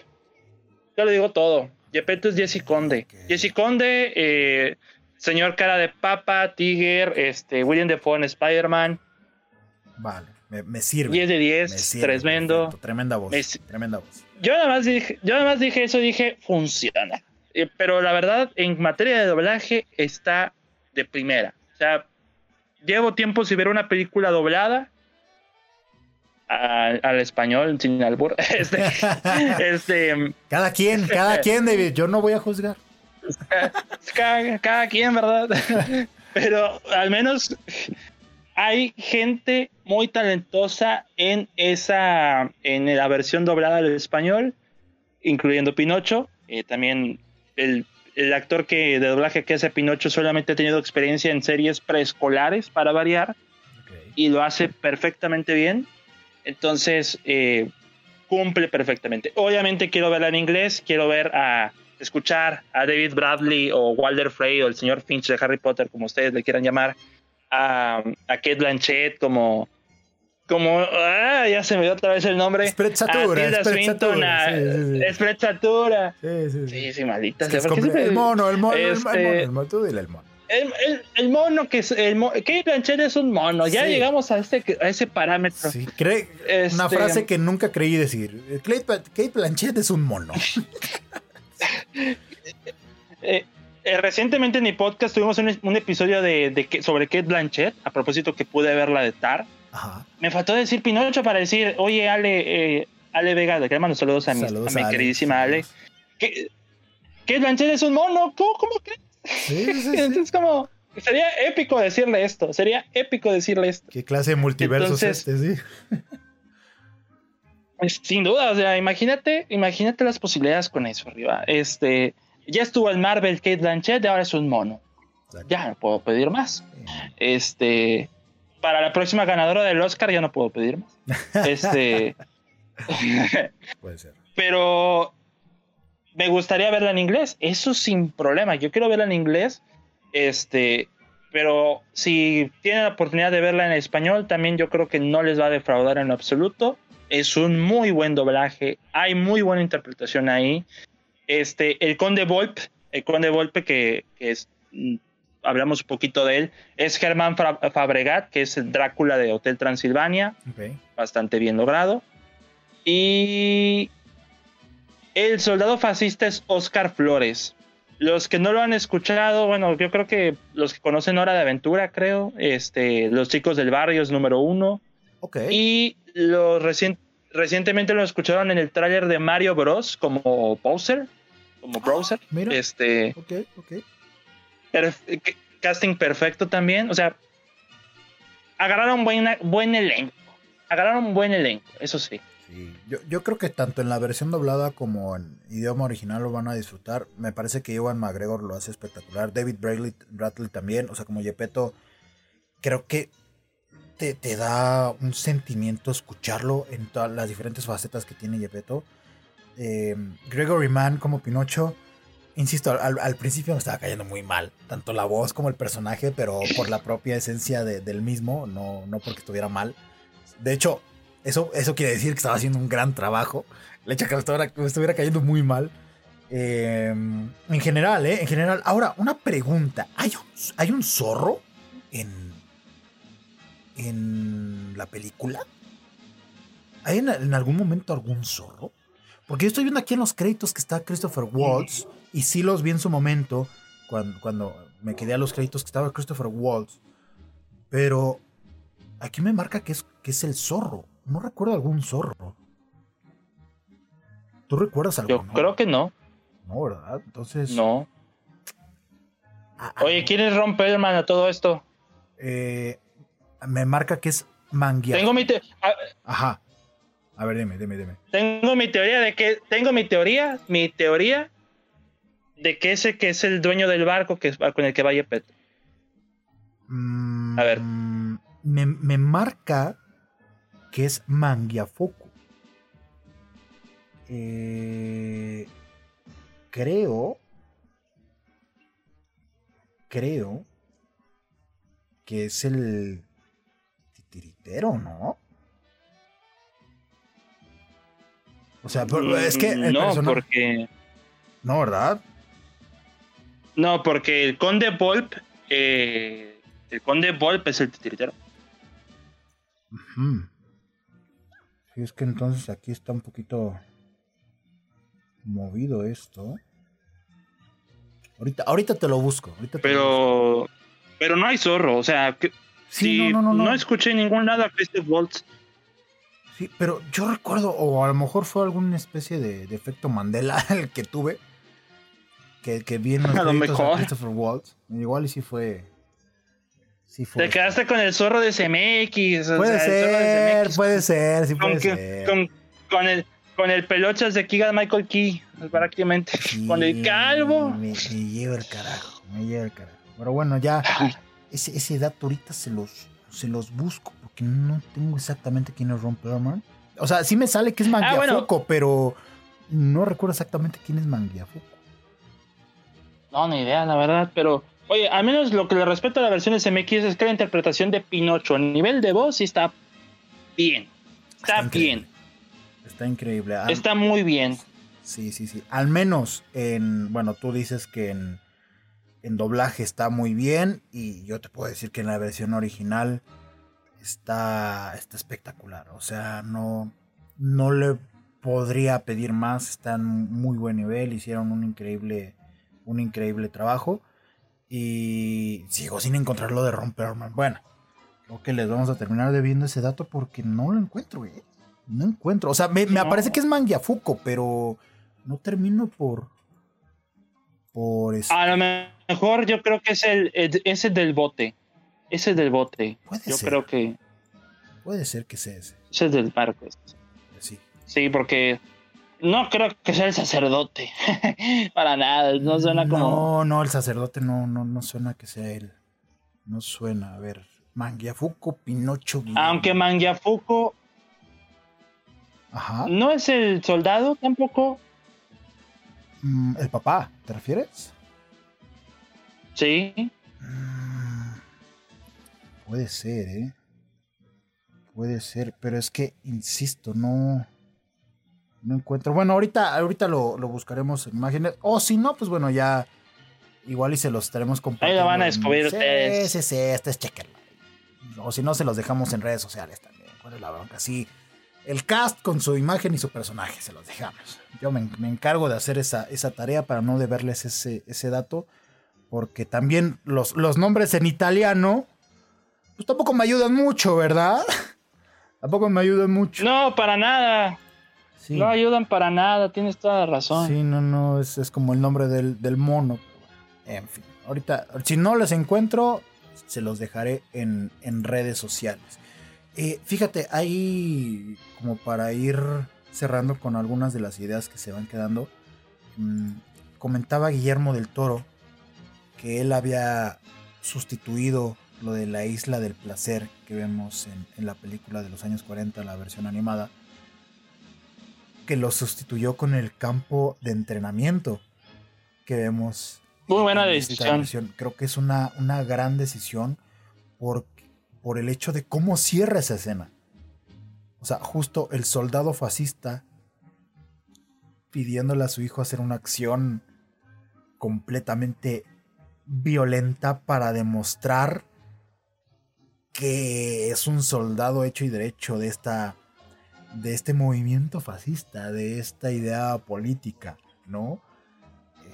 Yo le digo todo. Yepeto es Jesse Conde. Jesse Conde, eh, señor cara de papa, Tiger, este, William Defoe en Spider-Man. Vale, me, sirve. 10 de 10, tremendo. Tremenda voz. tremenda voz yo nada más dije, yo nada más dije eso, dije, funciona. Eh, pero la verdad, en materia de doblaje está de primera. O sea, llevo tiempo sin ver una película doblada al español sin albur. Este, este, cada quien, cada quien, David. Yo no voy a juzgar. Cada, cada quien, ¿verdad? Pero al menos hay gente muy talentosa en esa, en la versión doblada del español, incluyendo Pinocho. Eh, también el, actor que de doblaje que hace Pinocho solamente ha tenido experiencia en series preescolares para variar y lo hace perfectamente bien. Entonces eh, cumple perfectamente. Obviamente quiero verla en inglés, quiero ver a escuchar a David Bradley o Walter Frey o el señor Finch de Harry Potter, como ustedes le quieran llamar, a, a Kate Blanchett como como ah, ya se me dio otra vez el nombre. Sprezzatura Sprezzatura sí sí sí, sí, sí maldita es el mono el mono el mono, este, el mono tú dile el mono el, mono que es. El Kate Blanchett es un mono. Ya llegamos a, este, a ese parámetro. Sí, cree, una este, frase que nunca creí decir. Kate, Blanchett es un mono. Eh, eh, recientemente en mi podcast tuvimos un, episodio de, sobre Kate Blanchett. A propósito, que pude verla de Tar. Me faltó decir Pinocho para decir, oye, Ale, eh, Ale Vega, que le mando saludos a mi, a queridísima Ale. Que, Kate Blanchett es un mono. ¿Cómo, cómo crees? Entonces, como, sería épico decirle esto, sería épico decirle esto. ¿Qué clase de multiverso es este, sí? Sin duda, o sea, imagínate, imagínate las posibilidades con eso arriba. Este, ya estuvo el Marvel Kate Blanchett, ahora es un mono. Ya no puedo pedir más. Este, para la próxima ganadora del Oscar ya no puedo pedir más. Este, puede ser. Pero me gustaría verla en inglés, eso sin problema. Yo quiero verla en inglés, este, pero si tienen la oportunidad de verla en español, también yo creo que no les va a defraudar en absoluto. Es un muy buen doblaje, hay muy buena interpretación ahí. Este, el Conde Volpe, el Conde Volpe que, es, mm, hablamos un poquito de él, es Germán Fabregat, que es el Drácula de Hotel Transilvania, bastante bien logrado. Y el soldado fascista es Oscar Flores. Los que no lo han escuchado, bueno, yo creo que los que conocen Hora de Aventura, creo, este, los chicos del barrio es número uno. Ok. Y los recientemente lo escucharon en el tráiler de Mario Bros. como Bowser, como ah, Browser. mira. Este. Ok, ok. casting perfecto también. O sea, agarraron buen, buen elenco. Agarraron buen elenco, eso sí. Yo, creo que tanto en la versión doblada como en idioma original lo van a disfrutar. Me parece que Iwan McGregor lo hace espectacular. David Bradley, también. O sea, como Yepeto, creo que te, da un sentimiento escucharlo en todas las diferentes facetas que tiene Yepeto. Eh, Gregory Mann como Pinocho. Insisto, al, principio me estaba cayendo muy mal, tanto la voz como el personaje, pero por la propia esencia del mismo, no, no porque estuviera mal. De hecho, eso, eso quiere decir que estaba haciendo un gran trabajo. Le hecho que me estuviera, cayendo muy mal. Em, en general, ¿eh? En general. Ahora, una pregunta. ¿Hay un, ¿hay un zorro en, en la película? ¿Hay en, algún momento algún zorro? Porque yo estoy viendo aquí en los créditos que está Christopher Waltz. Y sí los vi en su momento. Cuando, cuando me quedé a los créditos que estaba Christopher Waltz. Pero aquí me marca que es, que es el zorro. No recuerdo algún zorro. ¿Tú recuerdas algo? Yo creo que no. No, ¿verdad? Entonces. No. Ah, ah, Oye, ¿quién es Ron Perlman a todo esto? Eh, me marca que es Manguia. Tengo mi Ajá. A ver, dime, dime, dime. Tengo mi teoría de que. Tengo mi teoría. Mi teoría de que ese que es el dueño del barco que, con el que vaya Pet. Mm, a ver. Me, me marca que es Mangiafoku. Eh, creo, creo que es el titiritero, ¿no? O sea, es que no, porque no, ¿verdad? No, porque el conde Volp, eh, el conde Volp es el titiritero. Y es que entonces aquí está un poquito movido esto. Ahorita, ahorita te lo busco. pero, pero no hay zorro, o sea, que, sí, no, no, no, no, escuché ningún nada de Volts. Sí, pero yo recuerdo, o a lo mejor fue alguna especie de, efecto Mandela el que tuve, que, que vi en los a Christopher Waltz. Igual y sí fue te quedaste con el zorro de CMX. Puede ser, puede ser, sí puede ser. Con, el, con el pelochas de Kiga Michael Key, prácticamente. con el calvo. Me, lleva el carajo, me lleva el carajo. Pero bueno, ya ese, ese dato ahorita se los, se los busco porque no tengo exactamente quién es Ron Perlman. O sea, sí me sale que es ah, Mangiafoco, pero no recuerdo exactamente quién es Mangiafoco. No, ni idea, la verdad, pero Oye, al menos lo que le respecta a la versión de CMX es que la interpretación de Pinocho a nivel de voz sí está bien. Está, bien. Está increíble. está muy bien. Sí, sí, sí. Al menos en. Bueno, tú dices que en. en doblaje está muy bien y yo te puedo decir que en la versión original está, está espectacular. O sea, no, no le podría pedir más. Está en muy buen nivel. Hicieron un increíble, un increíble trabajo. Y sigo sin encontrarlo de Ron Perlman. Bueno, creo que les vamos a terminar debiendo ese dato porque no lo encuentro, No encuentro. O sea, me, me aparece que es Mangiafuco, pero no termino por, por eso. A lo mejor yo creo que es el, ese del bote. Ese del bote. Puede yo creo que. Puede ser que sea ese. Ese es del barco. Sí. Sí, porque no creo que sea el sacerdote. Para nada. No suena como. No, no, el sacerdote no, no, no suena que sea él. No suena. A ver. Mangiafuco, Pinocho. Aunque Mangiafuco. Ajá. No es el soldado tampoco. Mm, ¿El papá, te refieres? Sí. Mm, puede ser, ¿eh? Puede ser, pero es que, insisto, no... No encuentro. Bueno, ahorita, ahorita lo, buscaremos en imágenes. O si no, pues bueno, ya... Igual y se los estaremos compartiendo. Ahí lo van a descubrir ustedes. Sí, sí, sí, este es chequenlo. O si no, se los dejamos en redes sociales también. ¿Cuál es la bronca? Sí el cast con su imagen y su personaje, se los dejamos. Yo me, encargo de hacer esa, esa, tarea para no deberles ese, ese dato, porque también los, los, nombres en italiano, pues tampoco me ayudan mucho, ¿verdad? tampoco me ayudan mucho. No, para nada. No ayudan para nada, tienes toda la razón. Sí, no, no, es, es como el nombre del, del, mono. En fin, ahorita, si no les encuentro, se los dejaré en, en redes sociales. Eh, fíjate, ahí como para ir cerrando con algunas de las ideas que se van quedando, mm, comentaba Guillermo del Toro que él había sustituido lo de la isla del placer que vemos en, la película de los años 40, la versión animada, que lo sustituyó con el campo de entrenamiento que vemos. Muy buena decisión. Creo que es una, una gran decisión porque por el hecho de cómo cierra esa escena. O sea, justo el soldado fascista pidiéndole a su hijo hacer una acción completamente violenta para demostrar que es un soldado hecho y derecho de esta de este movimiento fascista, de esta idea política, ¿no?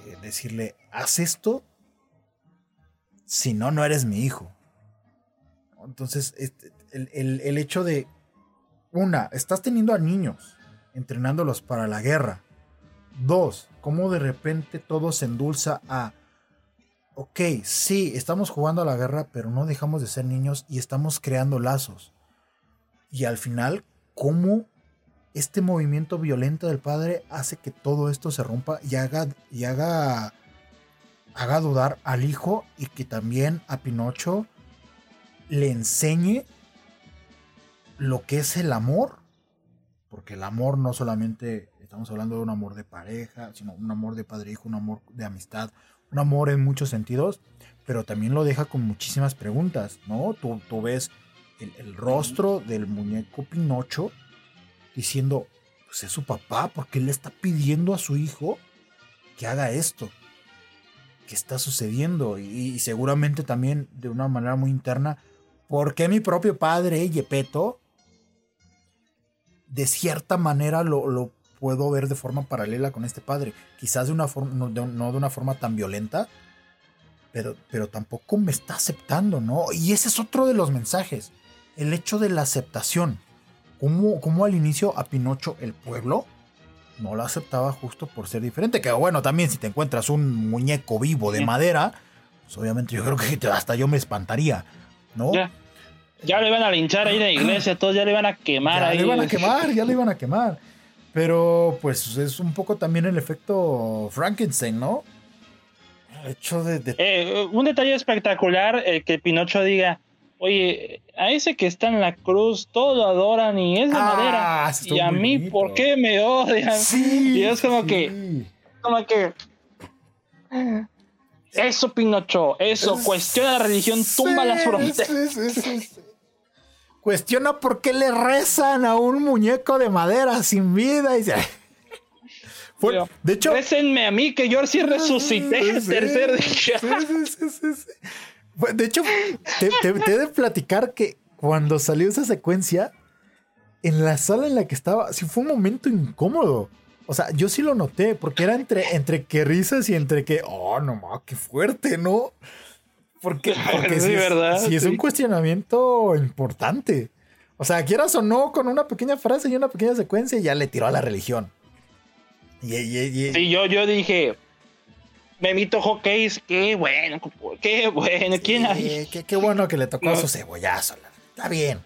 Eh, decirle, haz esto, si no, no eres mi hijo. Entonces, este, el, hecho de, una, estás teniendo a niños, entrenándolos para la guerra. Dos, cómo de repente todo se endulza a, ok, sí, estamos jugando a la guerra, pero no dejamos de ser niños y estamos creando lazos. Y al final, cómo este movimiento violento del padre hace que todo esto se rompa y haga, y haga, haga dudar al hijo y que también a Pinocho le enseñe lo que es el amor, porque el amor no solamente estamos hablando de un amor de pareja, sino un amor de padre-hijo, un amor de amistad, un amor en muchos sentidos, pero también lo deja con muchísimas preguntas, ¿no? Tú, tú ves el, rostro del muñeco Pinocho diciendo, pues es su papá, porque le está pidiendo a su hijo que haga esto, que está sucediendo, y seguramente también de una manera muy interna ¿Por qué mi propio padre, Yepeto, de cierta manera lo, puedo ver de forma paralela con este padre? Quizás de una forma, no de, una forma tan violenta, pero, pero tampoco me está aceptando, ¿no? Y ese es otro de los mensajes, el hecho de la aceptación. Como, como al inicio a Pinocho el pueblo no lo aceptaba justo por ser diferente. Que bueno, también si te encuentras un muñeco vivo de madera, pues obviamente yo creo que hasta yo me espantaría. ¿no? Ya, ya le iban a linchar ahí en la iglesia, todos ya le iban a quemar ya ahí. le iban a quemar, ya le iban a quemar. Pero pues es un poco también el efecto Frankenstein, ¿no? El hecho de... Eh, un detalle espectacular, el que Pinocho diga, oye, a ese que está en la cruz, todos lo adoran y es de ah, madera. Y a mí, ¿por qué me odian? y es como que... Como que... Eso, Pinocho, eso, cuestiona la religión, tumba las fronteras. Cuestiona por qué le rezan a un muñeco de madera sin vida. Y de hecho, récenme a mí que yo sí resucité el tercer día. De hecho, te, te, he de platicar que cuando salió esa secuencia, en la sala en la que estaba, sí fue un momento incómodo. O sea, yo sí lo noté, porque era entre, entre que risas y entre que, oh, no mames, qué fuerte, ¿no? Porque, porque sí, ¿verdad? sí es un cuestionamiento importante. O sea, quieras o no, con una pequeña frase y una pequeña secuencia, ya le tiró a la religión. Y, Sí, yo, yo dije, Memito Hockey, qué bueno, qué bueno, ¿quién hay? Qué, bueno que le tocó su cebollazo. Está bien,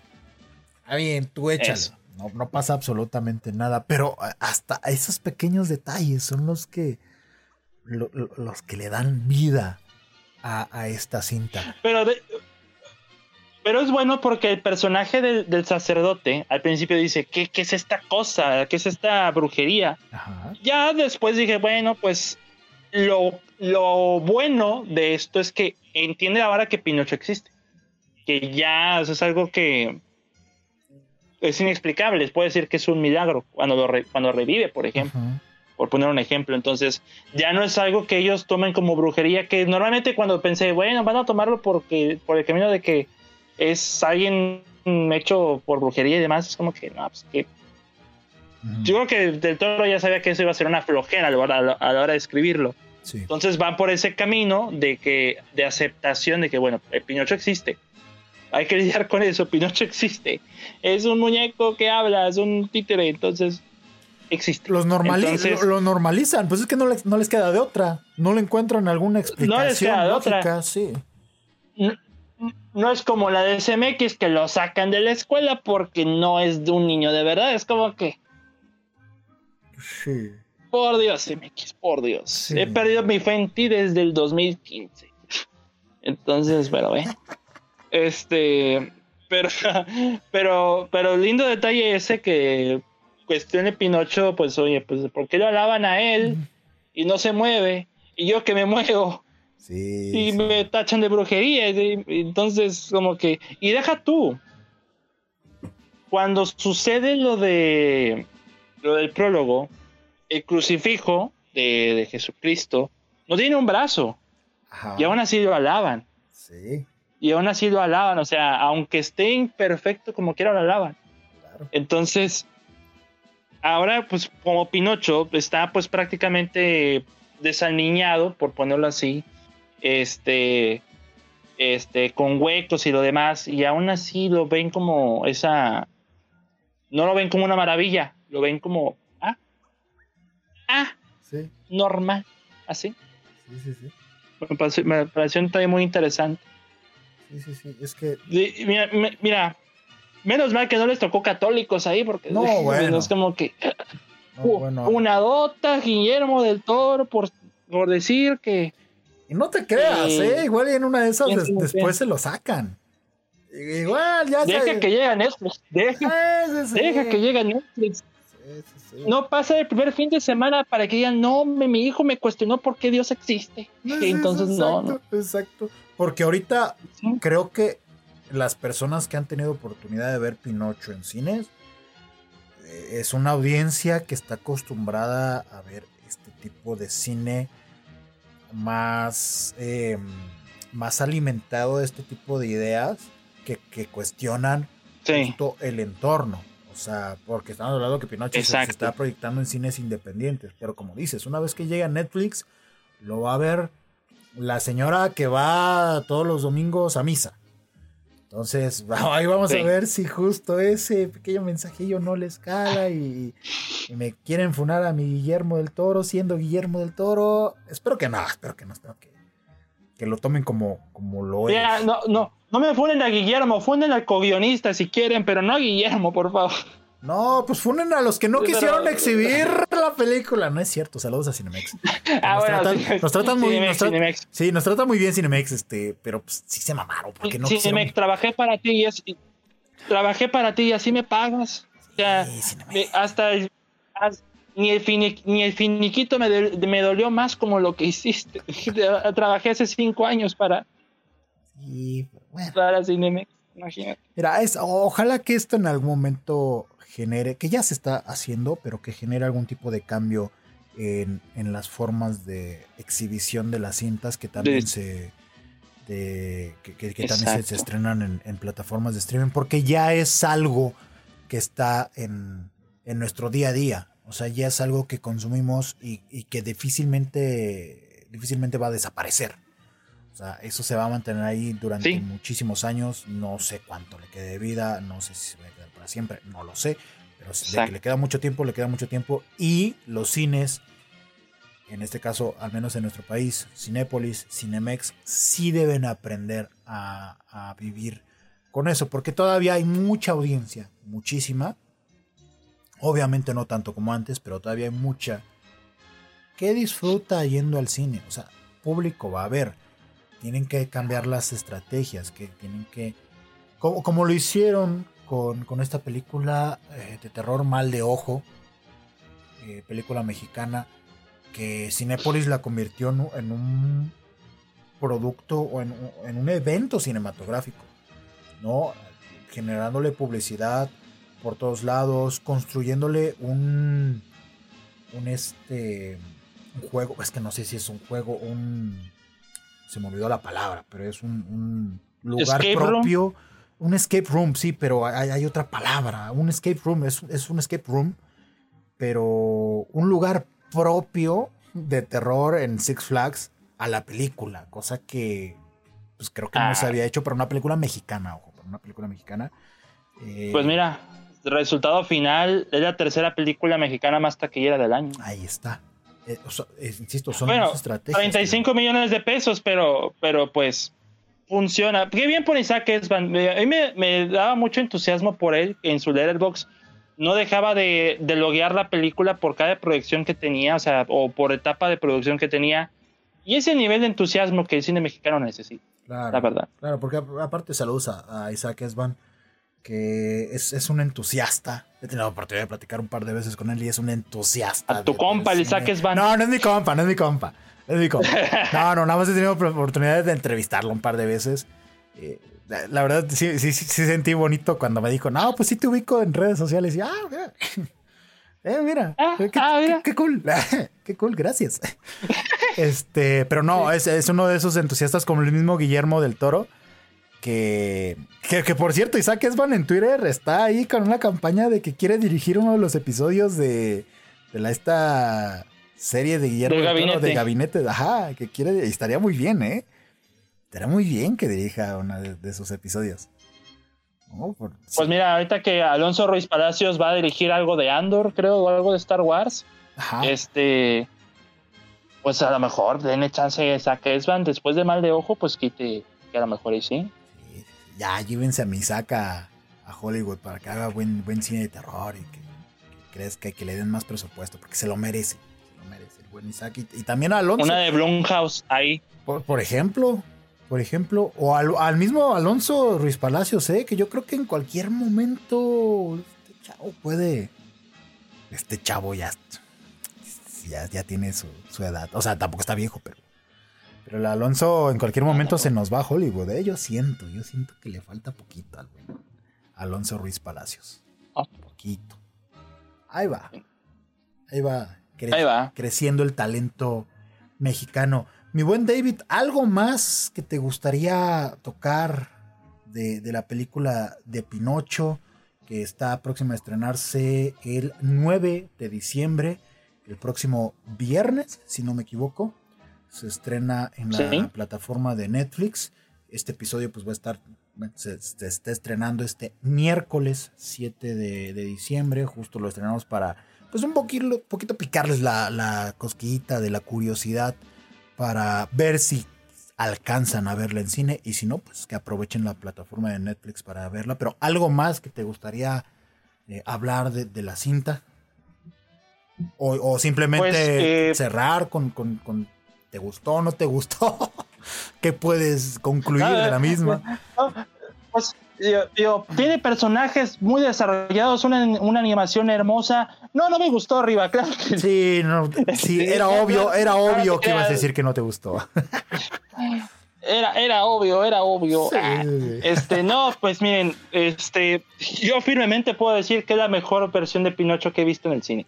está bien, tú échalo. No, no, pasa absolutamente nada, pero hasta esos pequeños detalles son los que, los que le dan vida a, esta cinta. Pero pero es bueno porque el personaje del, sacerdote al principio dice, ¿qué, ¿qué, es esta cosa? ¿Qué es esta brujería? Ya después dije, bueno, pues lo, lo bueno de esto es que entiende ahora que Pinocho existe. Que ya es algo que es inexplicable. Les puedo decir que es un milagro cuando, lo cuando revive, por ejemplo. Por poner un ejemplo. Entonces, ya no es algo que ellos tomen como brujería. Que normalmente cuando pensé, bueno, van a tomarlo porque, por el camino de que es alguien hecho por brujería y demás, es como que, no, pues que... Yo creo que Del Toro ya sabía que eso iba a ser una flojera a la hora, de escribirlo. Entonces van por ese camino de que de aceptación de que bueno, el Pinocho existe. Hay que lidiar con eso, Pinocho existe. Es un muñeco que habla, es un títere, entonces existe. Los lo, normalizan, pues es que no les, no les queda de otra. No le encuentran alguna explicación no les queda de otra. sí no es como la de SMX que lo sacan de la escuela porque no es de un niño de verdad. Es como que. Sí. Por Dios, SMX, por Dios. He perdido mi fe en ti desde el 2015. Entonces, pero ve. Este. Pero, pero, pero lindo detalle ese que cuestión de Pinocho, pues oye, pues ¿por qué lo alaban a él y no se mueve? Y yo que me muevo y me tachan de brujería. entonces, como que. Y deja tú. Cuando sucede lo de. Lo del prólogo, el crucifijo de, Jesucristo no tiene un brazo. Y aún así lo alaban. Sí. Y aún así lo alaban. O sea, aunque esté imperfecto, como quiera lo alaban. Entonces, ahora, pues, como Pinocho está, pues, prácticamente desaliñado, por ponerlo así este, este, con huecos y lo demás, y aún así lo ven como esa, no lo ven como una maravilla, lo ven como, ah, ah, normal, así. Sí, sí, sí. Me pareció, me pareció un detalle muy interesante. Sí, sí, sí, es que... Mira, mira, menos mal que no les tocó católicos ahí, porque no, bueno. es como que... Una dota, Guillermo del Toro, por, por decir que y no te creas, ¿eh? Igual en una de esas después se lo sacan. Igual, ya Deja que llegue Netflix. Deja, deja que llegue No pasa el primer fin de semana para que digan, no, mi hijo me cuestionó por qué Dios existe. entonces no, no. Exacto. Porque ahorita creo que las personas que han tenido oportunidad de ver Pinocho en cines eh, es una audiencia que está acostumbrada a ver este tipo de cine más, eh, más alimentado de este tipo de ideas que, cuestionan el entorno. O sea, porque estamos hablando que Pinocho se, está proyectando en cines independientes. Pero como dices, una vez que llega a Netflix, lo va a ver la señora que va todos los domingos a misa. Entonces, ahí vamos a ver si justo ese pequeño mensajillo no les cala y, me quieren funar a mi Guillermo del Toro siendo Guillermo del Toro. Espero que no, espero que no, espero que, que lo tomen como, como lo es. no, no, no me funen a Guillermo, funen al co-guionista si quieren, pero no a Guillermo, por favor. No, pues funen a los que no quisieron exhibir la película. No es cierto, saludos a Cinemex. Ah, nos, tratan, nos tratan muy bien. Sí, nos trata muy bien Cinemex, este, pero pues, sí se mamaron. Porque no Cinemex, trabajé para ti y así, trabajé para ti y así me pagas. O sea, hasta, ni, el ni el finiquito me, me dolió más como lo que hiciste. trabajé hace cinco años para, sí, bueno. para Cinemex. Imagínate. Mira, es, ojalá que esto en algún momento genere, que ya se está haciendo, pero que genere algún tipo de cambio en, las formas de exhibición de las cintas que también se que, también se, estrenan en, plataformas de streaming, porque ya es algo que está en, nuestro día a día. O sea, ya es algo que consumimos y, que difícilmente, difícilmente va a desaparecer. O sea, eso se va a mantener ahí durante muchísimos años. No sé cuánto le quede de vida, no sé si se va a quedar para siempre, no lo sé. Pero de que le queda mucho tiempo, le queda mucho tiempo. Y los cines, en este caso, al menos en nuestro país, Cinépolis, Cinemex, sí deben aprender a, a vivir con eso, porque todavía hay mucha audiencia, muchísima. Obviamente no tanto como antes, pero todavía hay mucha que disfruta yendo al cine. O sea, público va a haber. Tienen que cambiar las estrategias, que tienen que... Como, como lo hicieron con, con esta película eh, de terror Mal de Ojo, eh, película mexicana, que Cinepolis la convirtió en, un producto o en, en un evento cinematográfico. ¿no? Generándole publicidad por todos lados, construyéndole un, un este, un juego, es que no sé si es un juego, un, se me olvidó la palabra, pero es un, lugar propio, un escape room, sí, pero hay, otra palabra, un escape room, es, es un escape room, pero un lugar propio de terror en Six Flags a la película, cosa que pues creo que no se ah. había hecho para una película mexicana, ojo una película mexicana. Eh, pues mira, resultado final es la tercera película mexicana más taquillera del año. Ahí está. Eh, insisto, son bueno, estrategias. 35 millones de pesos, pero, pero pues funciona. Qué bien por Isaac Esban. A mí me, daba mucho entusiasmo por él en su letterbox. No dejaba de, de loguear la película por cada proyección que tenía, o sea, o por etapa de producción que tenía. Y ese nivel de entusiasmo que el cine mexicano necesita. Claro, la verdad. Claro, porque aparte saludos a, Isaac Esban, que es, un entusiasta. He tenido la oportunidad de platicar un par de veces con él y es un entusiasta. A tu compa, el Isaac Esban. No, no es mi compa, no es mi compa. No es mi compa. No, no, nada más he tenido oportunidad de entrevistarlo un par de veces. Eh, la verdad, sí, sí, sí, sentí bonito cuando me dijo, no, pues sí te ubico en redes sociales. Y, ah, eh, mira, ah, qué, ah, qué, cool, qué cool, gracias. este, pero no, es, es, uno de esos entusiastas como el mismo Guillermo del Toro, que, que, por cierto, Isaac Esban en Twitter está ahí con una campaña de que quiere dirigir uno de los episodios de, de la, esta serie de Guillermo del de Gabinete, ajá, que quiere, estaría muy bien, ¿eh? Estaría muy bien que dirija uno de, de esos episodios. Pues mira, ahorita que Alonso Ruiz Palacios va a dirigir algo de Andor, creo, o algo de Star Wars. Este. Pues a lo mejor denle chance a que Esban después de Mal de Ojo, pues quite que a lo mejor ahí sí. Ya llévense a Misaka a Hollywood para que haga buen, buen cine de terror y que, que, que, le den más presupuesto, porque se lo merece. Se lo merece el buen Isaac. Y, también a Alonso. Una de Blumhouse ahí. por ejemplo, por ejemplo, o al, mismo Alonso Ruiz Palacios, ¿eh? que yo creo que en cualquier momento este chavo puede. Este chavo ya, ya, tiene su, edad. O sea, tampoco está viejo, pero. Pero el Alonso en cualquier momento se nos va a Hollywood, ¿eh? Yo siento, yo siento que le falta poquito al Alonso Ruiz Palacios. Ah. Poquito. Ahí va. Ahí va. Ahí va. Creciendo el talento mexicano. Mi buen David, ¿algo más que te gustaría tocar de, la película de Pinocho que está próxima a estrenarse el 9 de diciembre, el próximo viernes, si no me equivoco? Se estrena en la plataforma de Netflix. Este episodio pues va a estar, se, está estrenando este miércoles 7 de, diciembre, justo lo estrenamos para pues un poquito, poquito picarles la, la cosquillita de la curiosidad para ver si alcanzan a verla en cine y si no, pues que aprovechen la plataforma de Netflix para verla. Pero algo más que te gustaría eh, hablar de, la cinta o, simplemente pues, eh, cerrar con, con, ¿te gustó o no te gustó? ¿Qué puedes concluir de la misma? Pues tiene personajes muy desarrollados, una, animación hermosa. No, no me gustó arriba, claro. sí, no, sí, era obvio, era obvio que ibas a decir que no te gustó. Era, era obvio, era obvio. Este, no, pues miren, este, yo firmemente puedo decir que es la mejor versión de Pinocho que he visto en el cine.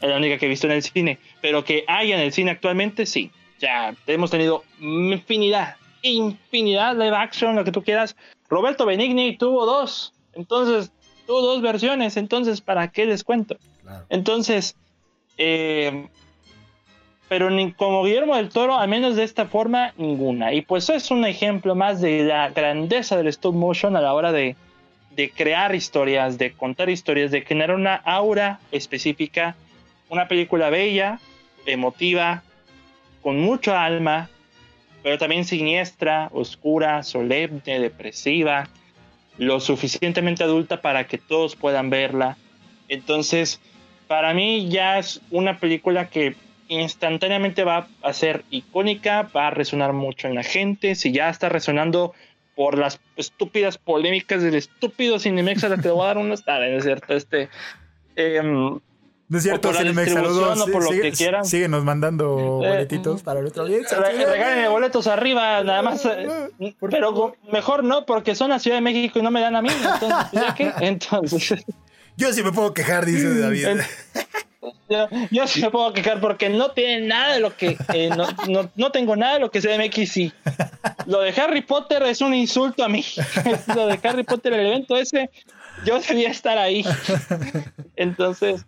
es la única que he visto en el cine, pero que haya en el cine actualmente, sí. Ya hemos tenido infinidad, infinidad de action, lo que tú quieras. Roberto Benigni tuvo dos, entonces tuvo dos versiones, entonces ¿para qué les cuento? Entonces, eh, pero ni como Guillermo del Toro, al menos de esta forma, ninguna. Y pues es un ejemplo más de la grandeza del stop motion a la hora de, de crear historias, de contar historias, de generar una aura específica, una película bella, emotiva, con mucho alma, pero también siniestra, oscura, solemne, depresiva, lo suficientemente adulta para que todos puedan verla. Entonces, para mí ya es una película que instantáneamente va a ser icónica, va a resonar mucho en la gente, si ya está resonando por las estúpidas polémicas del estúpido Cinemex a la que le voy a dar unos ¿no es cierto? Este, eh, no es cierto, Cinemex, saludos. por lo que quieran. Síguenos mandando eh, boletitos para nuestra audiencia. Regálenme boletos arriba, nada más. Eh, pero mejor no, porque son a Ciudad de México y no me dan a mí. Entonces, qué? Entonces. Yo sí me puedo quejar, dice David. Yo, sí me puedo quejar porque no tiene nada de lo que. Eh, no, tengo nada de lo que CDMX sí. Lo de Harry Potter es un insulto a mí. lo de Harry Potter, el evento ese, yo debía estar ahí. Entonces.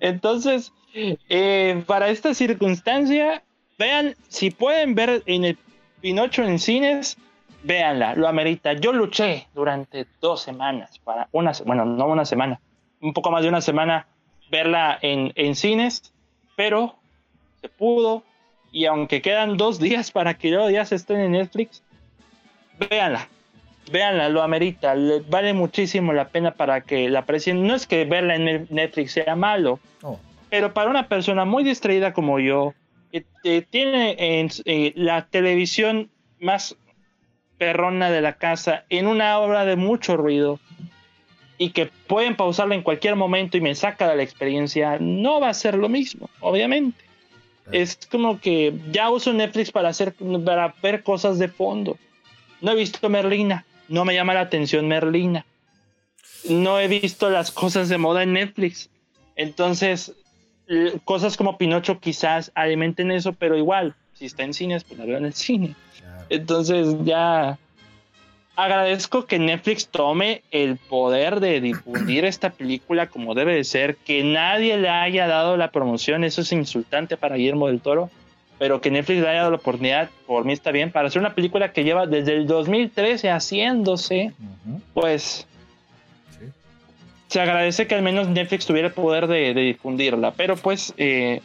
Entonces, eh, para esta circunstancia, vean, si pueden ver en el Pinocho en cines, véanla, lo amerita. Yo luché durante dos semanas para una, bueno, no una semana, un poco más de una semana verla en, en cines, pero se pudo. Y aunque quedan dos días para que ya se estén en Netflix, véanla. Véanla, lo amerita. vale muchísimo la pena para que la aprecien. No es que verla en Netflix sea malo, oh. pero para una persona muy distraída como yo, que tiene en, eh, la televisión más perrona de la casa en una obra de mucho ruido, y que pueden pausarla en cualquier momento y me saca de la experiencia, no va a ser lo mismo, obviamente. Es como que ya uso Netflix para hacer para ver cosas de fondo. No he visto Merlina, no me llama la atención Merlina. No he visto las cosas de moda en Netflix. Entonces, cosas como Pinocho quizás alimenten eso, pero igual, si está en cines, pues la veo en el cine. Entonces ya agradezco que Netflix tome el poder de difundir esta película como debe de ser, que nadie le haya dado la promoción, eso es insultante para Guillermo del Toro, pero que Netflix le haya dado la oportunidad, por mí está bien, para hacer una película que lleva desde el 2013 haciéndose, pues se agradece que al menos Netflix tuviera el poder de, difundirla, pero pues eh,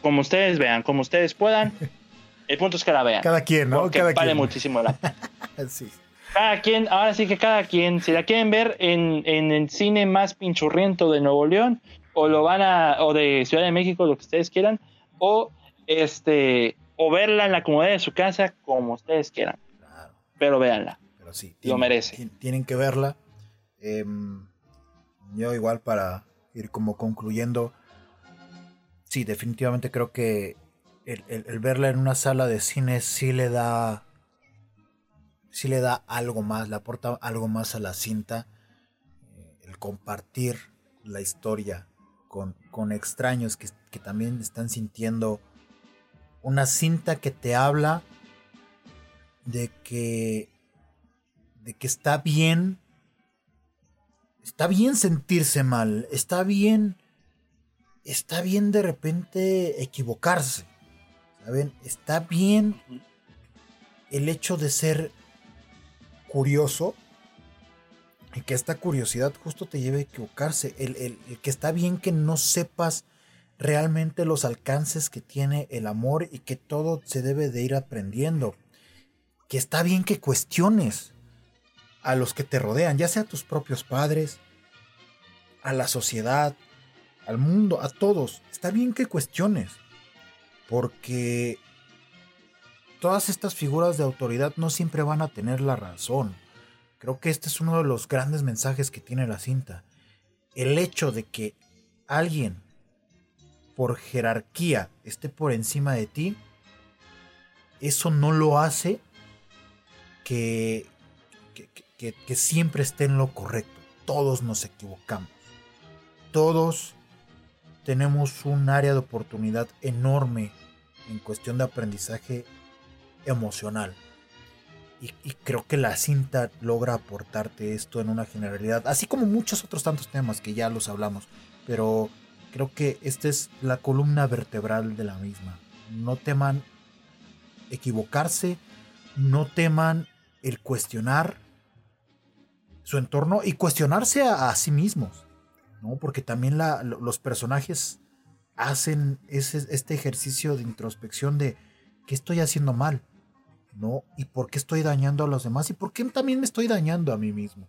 como ustedes vean, como ustedes puedan. El punto es que la vean. Cada quien, ¿no? Cada vale muchísimo la sí cada quien, ahora sí que cada quien, si la quieren ver en, en el cine más pinchurriento de Nuevo León, o lo van a, o de Ciudad de México, lo que ustedes quieran, o este, o verla en la comodidad de su casa, como ustedes quieran. Claro. Pero véanla. Pero sí, lo merece. Tienen que verla. Em, yo igual para ir como concluyendo, sí, definitivamente creo que el, el verla en una sala de cine sí le da si le da algo más, le aporta algo más a la cinta, eh, el compartir la historia con, con extraños que, que, también están sintiendo una cinta que te habla de que, de que está bien, está bien sentirse mal, está bien, está bien de repente equivocarse, ¿saben? Está bien el hecho de ser curioso y que esta curiosidad justo te lleve a equivocarse. El, que está bien que no sepas realmente los alcances que tiene el amor y que todo se debe de ir aprendiendo. Que está bien que cuestiones a los que te rodean, ya sea a tus propios padres, a la sociedad, al mundo, a todos. Está bien que cuestiones. Porque todas estas figuras de autoridad no siempre van a tener la razón. Creo que este es uno de los grandes mensajes que tiene la cinta. El hecho de que alguien por jerarquía esté por encima de ti, eso no lo hace que, que, siempre esté en lo correcto. Todos nos equivocamos. Todos tenemos un área de oportunidad enorme en cuestión de aprendizaje emocional. Y, y, creo que la cinta logra aportarte esto en una generalidad, así como muchos otros tantos temas que ya los hablamos, pero creo que esta es la columna vertebral de la misma. No teman equivocarse, no teman el cuestionar su entorno y cuestionarse a, sí mismos, ¿no? Porque también los personajes hacen este ejercicio de introspección de qué estoy haciendo mal, ¿no? Y por qué estoy dañando a los demás y por qué también me estoy dañando a mí mismo.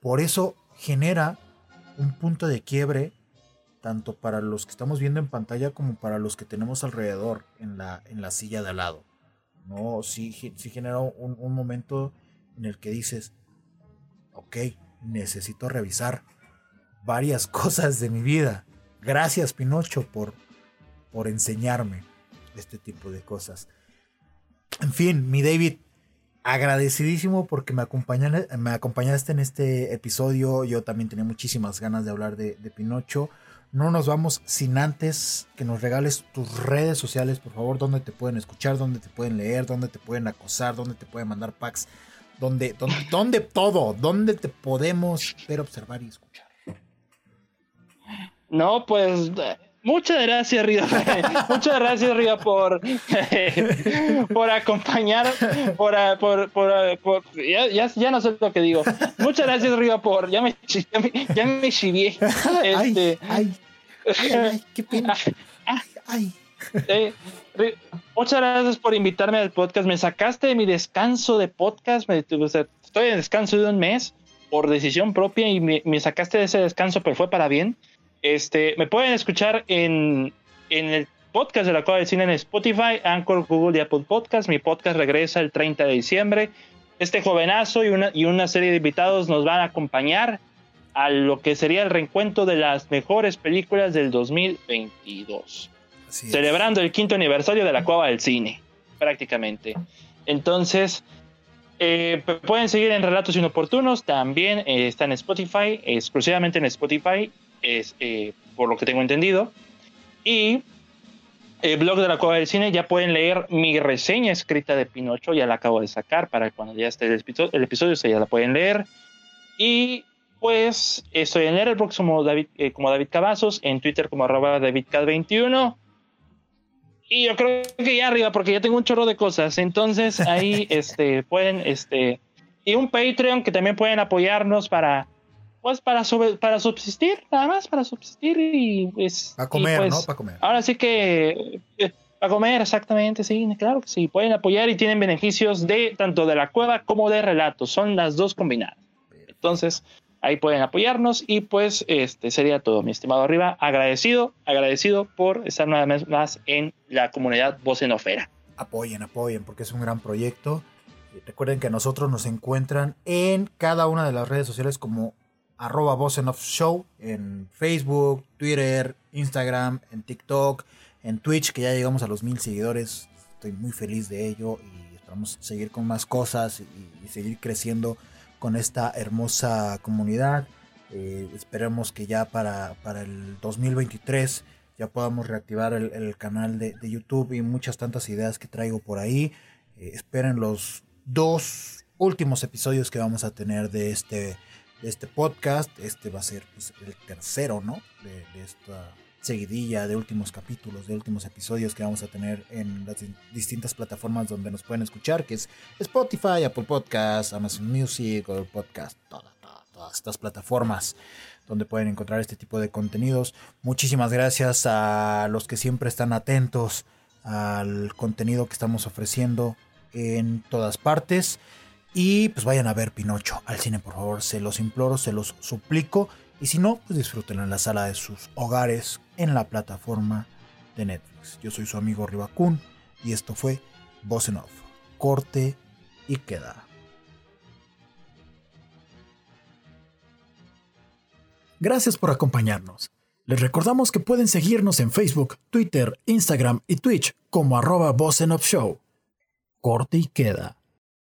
Por eso genera un punto de quiebre tanto para los que estamos viendo en pantalla como para los que tenemos alrededor en la, en la silla de al lado. ¿no? Sí, sí genera un, un momento en el que dices, ok, necesito revisar varias cosas de mi vida. Gracias Pinocho por, por enseñarme este tipo de cosas. En fin, mi David, agradecidísimo porque me, acompañaste, me acompañaste en este episodio. Yo también tenía muchísimas ganas de hablar de, de, Pinocho. No nos vamos sin antes que nos regales tus redes sociales, por favor, donde te pueden escuchar, donde te pueden leer, donde te pueden acosar, donde te pueden mandar packs, donde, donde, donde todo, donde te podemos ver, observar y escuchar. No, pues Muchas gracias, Río. Muchas gracias, Río, por, por acompañar, por, por, por, por ya, ya, ya, no sé lo que digo. Muchas gracias, Río, por. Ya me, ya me, ya me chivié. Este, ay, ay, ay, qué pena. Ay, ay. Eh, muchas gracias por invitarme al podcast. Me sacaste de mi descanso de podcast. Me, o sea, estoy en descanso de un mes por decisión propia y me, me sacaste de ese descanso, pero fue para bien. Este, me pueden escuchar en, en el podcast de la Cueva del Cine en Spotify, Anchor, Google y Apple Podcast. Mi podcast regresa el 30 de diciembre. Este jovenazo y una, y una serie de invitados nos van a acompañar a lo que sería el reencuentro de las mejores películas del 2022. Celebrando el quinto aniversario de la Cueva del Cine, prácticamente. Entonces, eh, pueden seguir en Relatos Inoportunos, también eh, está en Spotify, exclusivamente en Spotify es, eh, por lo que tengo entendido. Y el blog de la Cueva del Cine ya pueden leer mi reseña escrita de Pinocho, ya la acabo de sacar para cuando ya esté el episodio, el episodio ya la pueden leer. Y pues estoy en el como David, eh, como David Cavazos, en Twitter como arroba DavidCat21. Y yo creo que ya arriba, porque ya tengo un chorro de cosas. Entonces ahí este, pueden, este, y un Patreon que también pueden apoyarnos para pues para, para subsistir, nada más para subsistir y pues... Para comer, pues, ¿no? Para comer. Ahora sí que... Eh, para comer, exactamente, sí, claro que sí. Pueden apoyar y tienen beneficios de tanto de la cueva como de relatos. Son las dos combinadas. Entonces, ahí pueden apoyarnos y pues este sería todo, mi estimado arriba. Agradecido, agradecido por estar una vez más en la comunidad Voz en Ofera. Apoyen, apoyen, porque es un gran proyecto. Recuerden que nosotros nos encuentran en cada una de las redes sociales como arroba Show en Facebook, Twitter, Instagram, en TikTok, en Twitch, que ya llegamos a los mil seguidores. Estoy muy feliz de ello y esperamos seguir con más cosas y, seguir creciendo con esta hermosa comunidad. Eh, esperemos que ya para, para, el 2023 ya podamos reactivar el, canal de, de, YouTube y muchas tantas ideas que traigo por ahí. Eh, esperen los dos últimos episodios que vamos a tener de este este podcast. Este va a ser pues, el tercero, ¿no? De, esta seguidilla de últimos capítulos, de últimos episodios que vamos a tener en las distintas plataformas donde nos pueden escuchar, que es Spotify, Apple Podcasts, Amazon Music, Google Podcast, todas, todas, todas estas plataformas donde pueden encontrar este tipo de contenidos. Muchísimas gracias a los que siempre están atentos al contenido que estamos ofreciendo en todas partes. Y pues vayan a ver Pinocho al cine, por favor. Se los imploro, se los suplico. Y si no, pues disfruten en la sala de sus hogares en la plataforma de Netflix. Yo soy su amigo Ribacun y esto fue Voz Off. Corte y queda. Gracias por acompañarnos. Les recordamos que pueden seguirnos en Facebook, Twitter, Instagram y Twitch como arroba Voz Off Show. Corte y queda.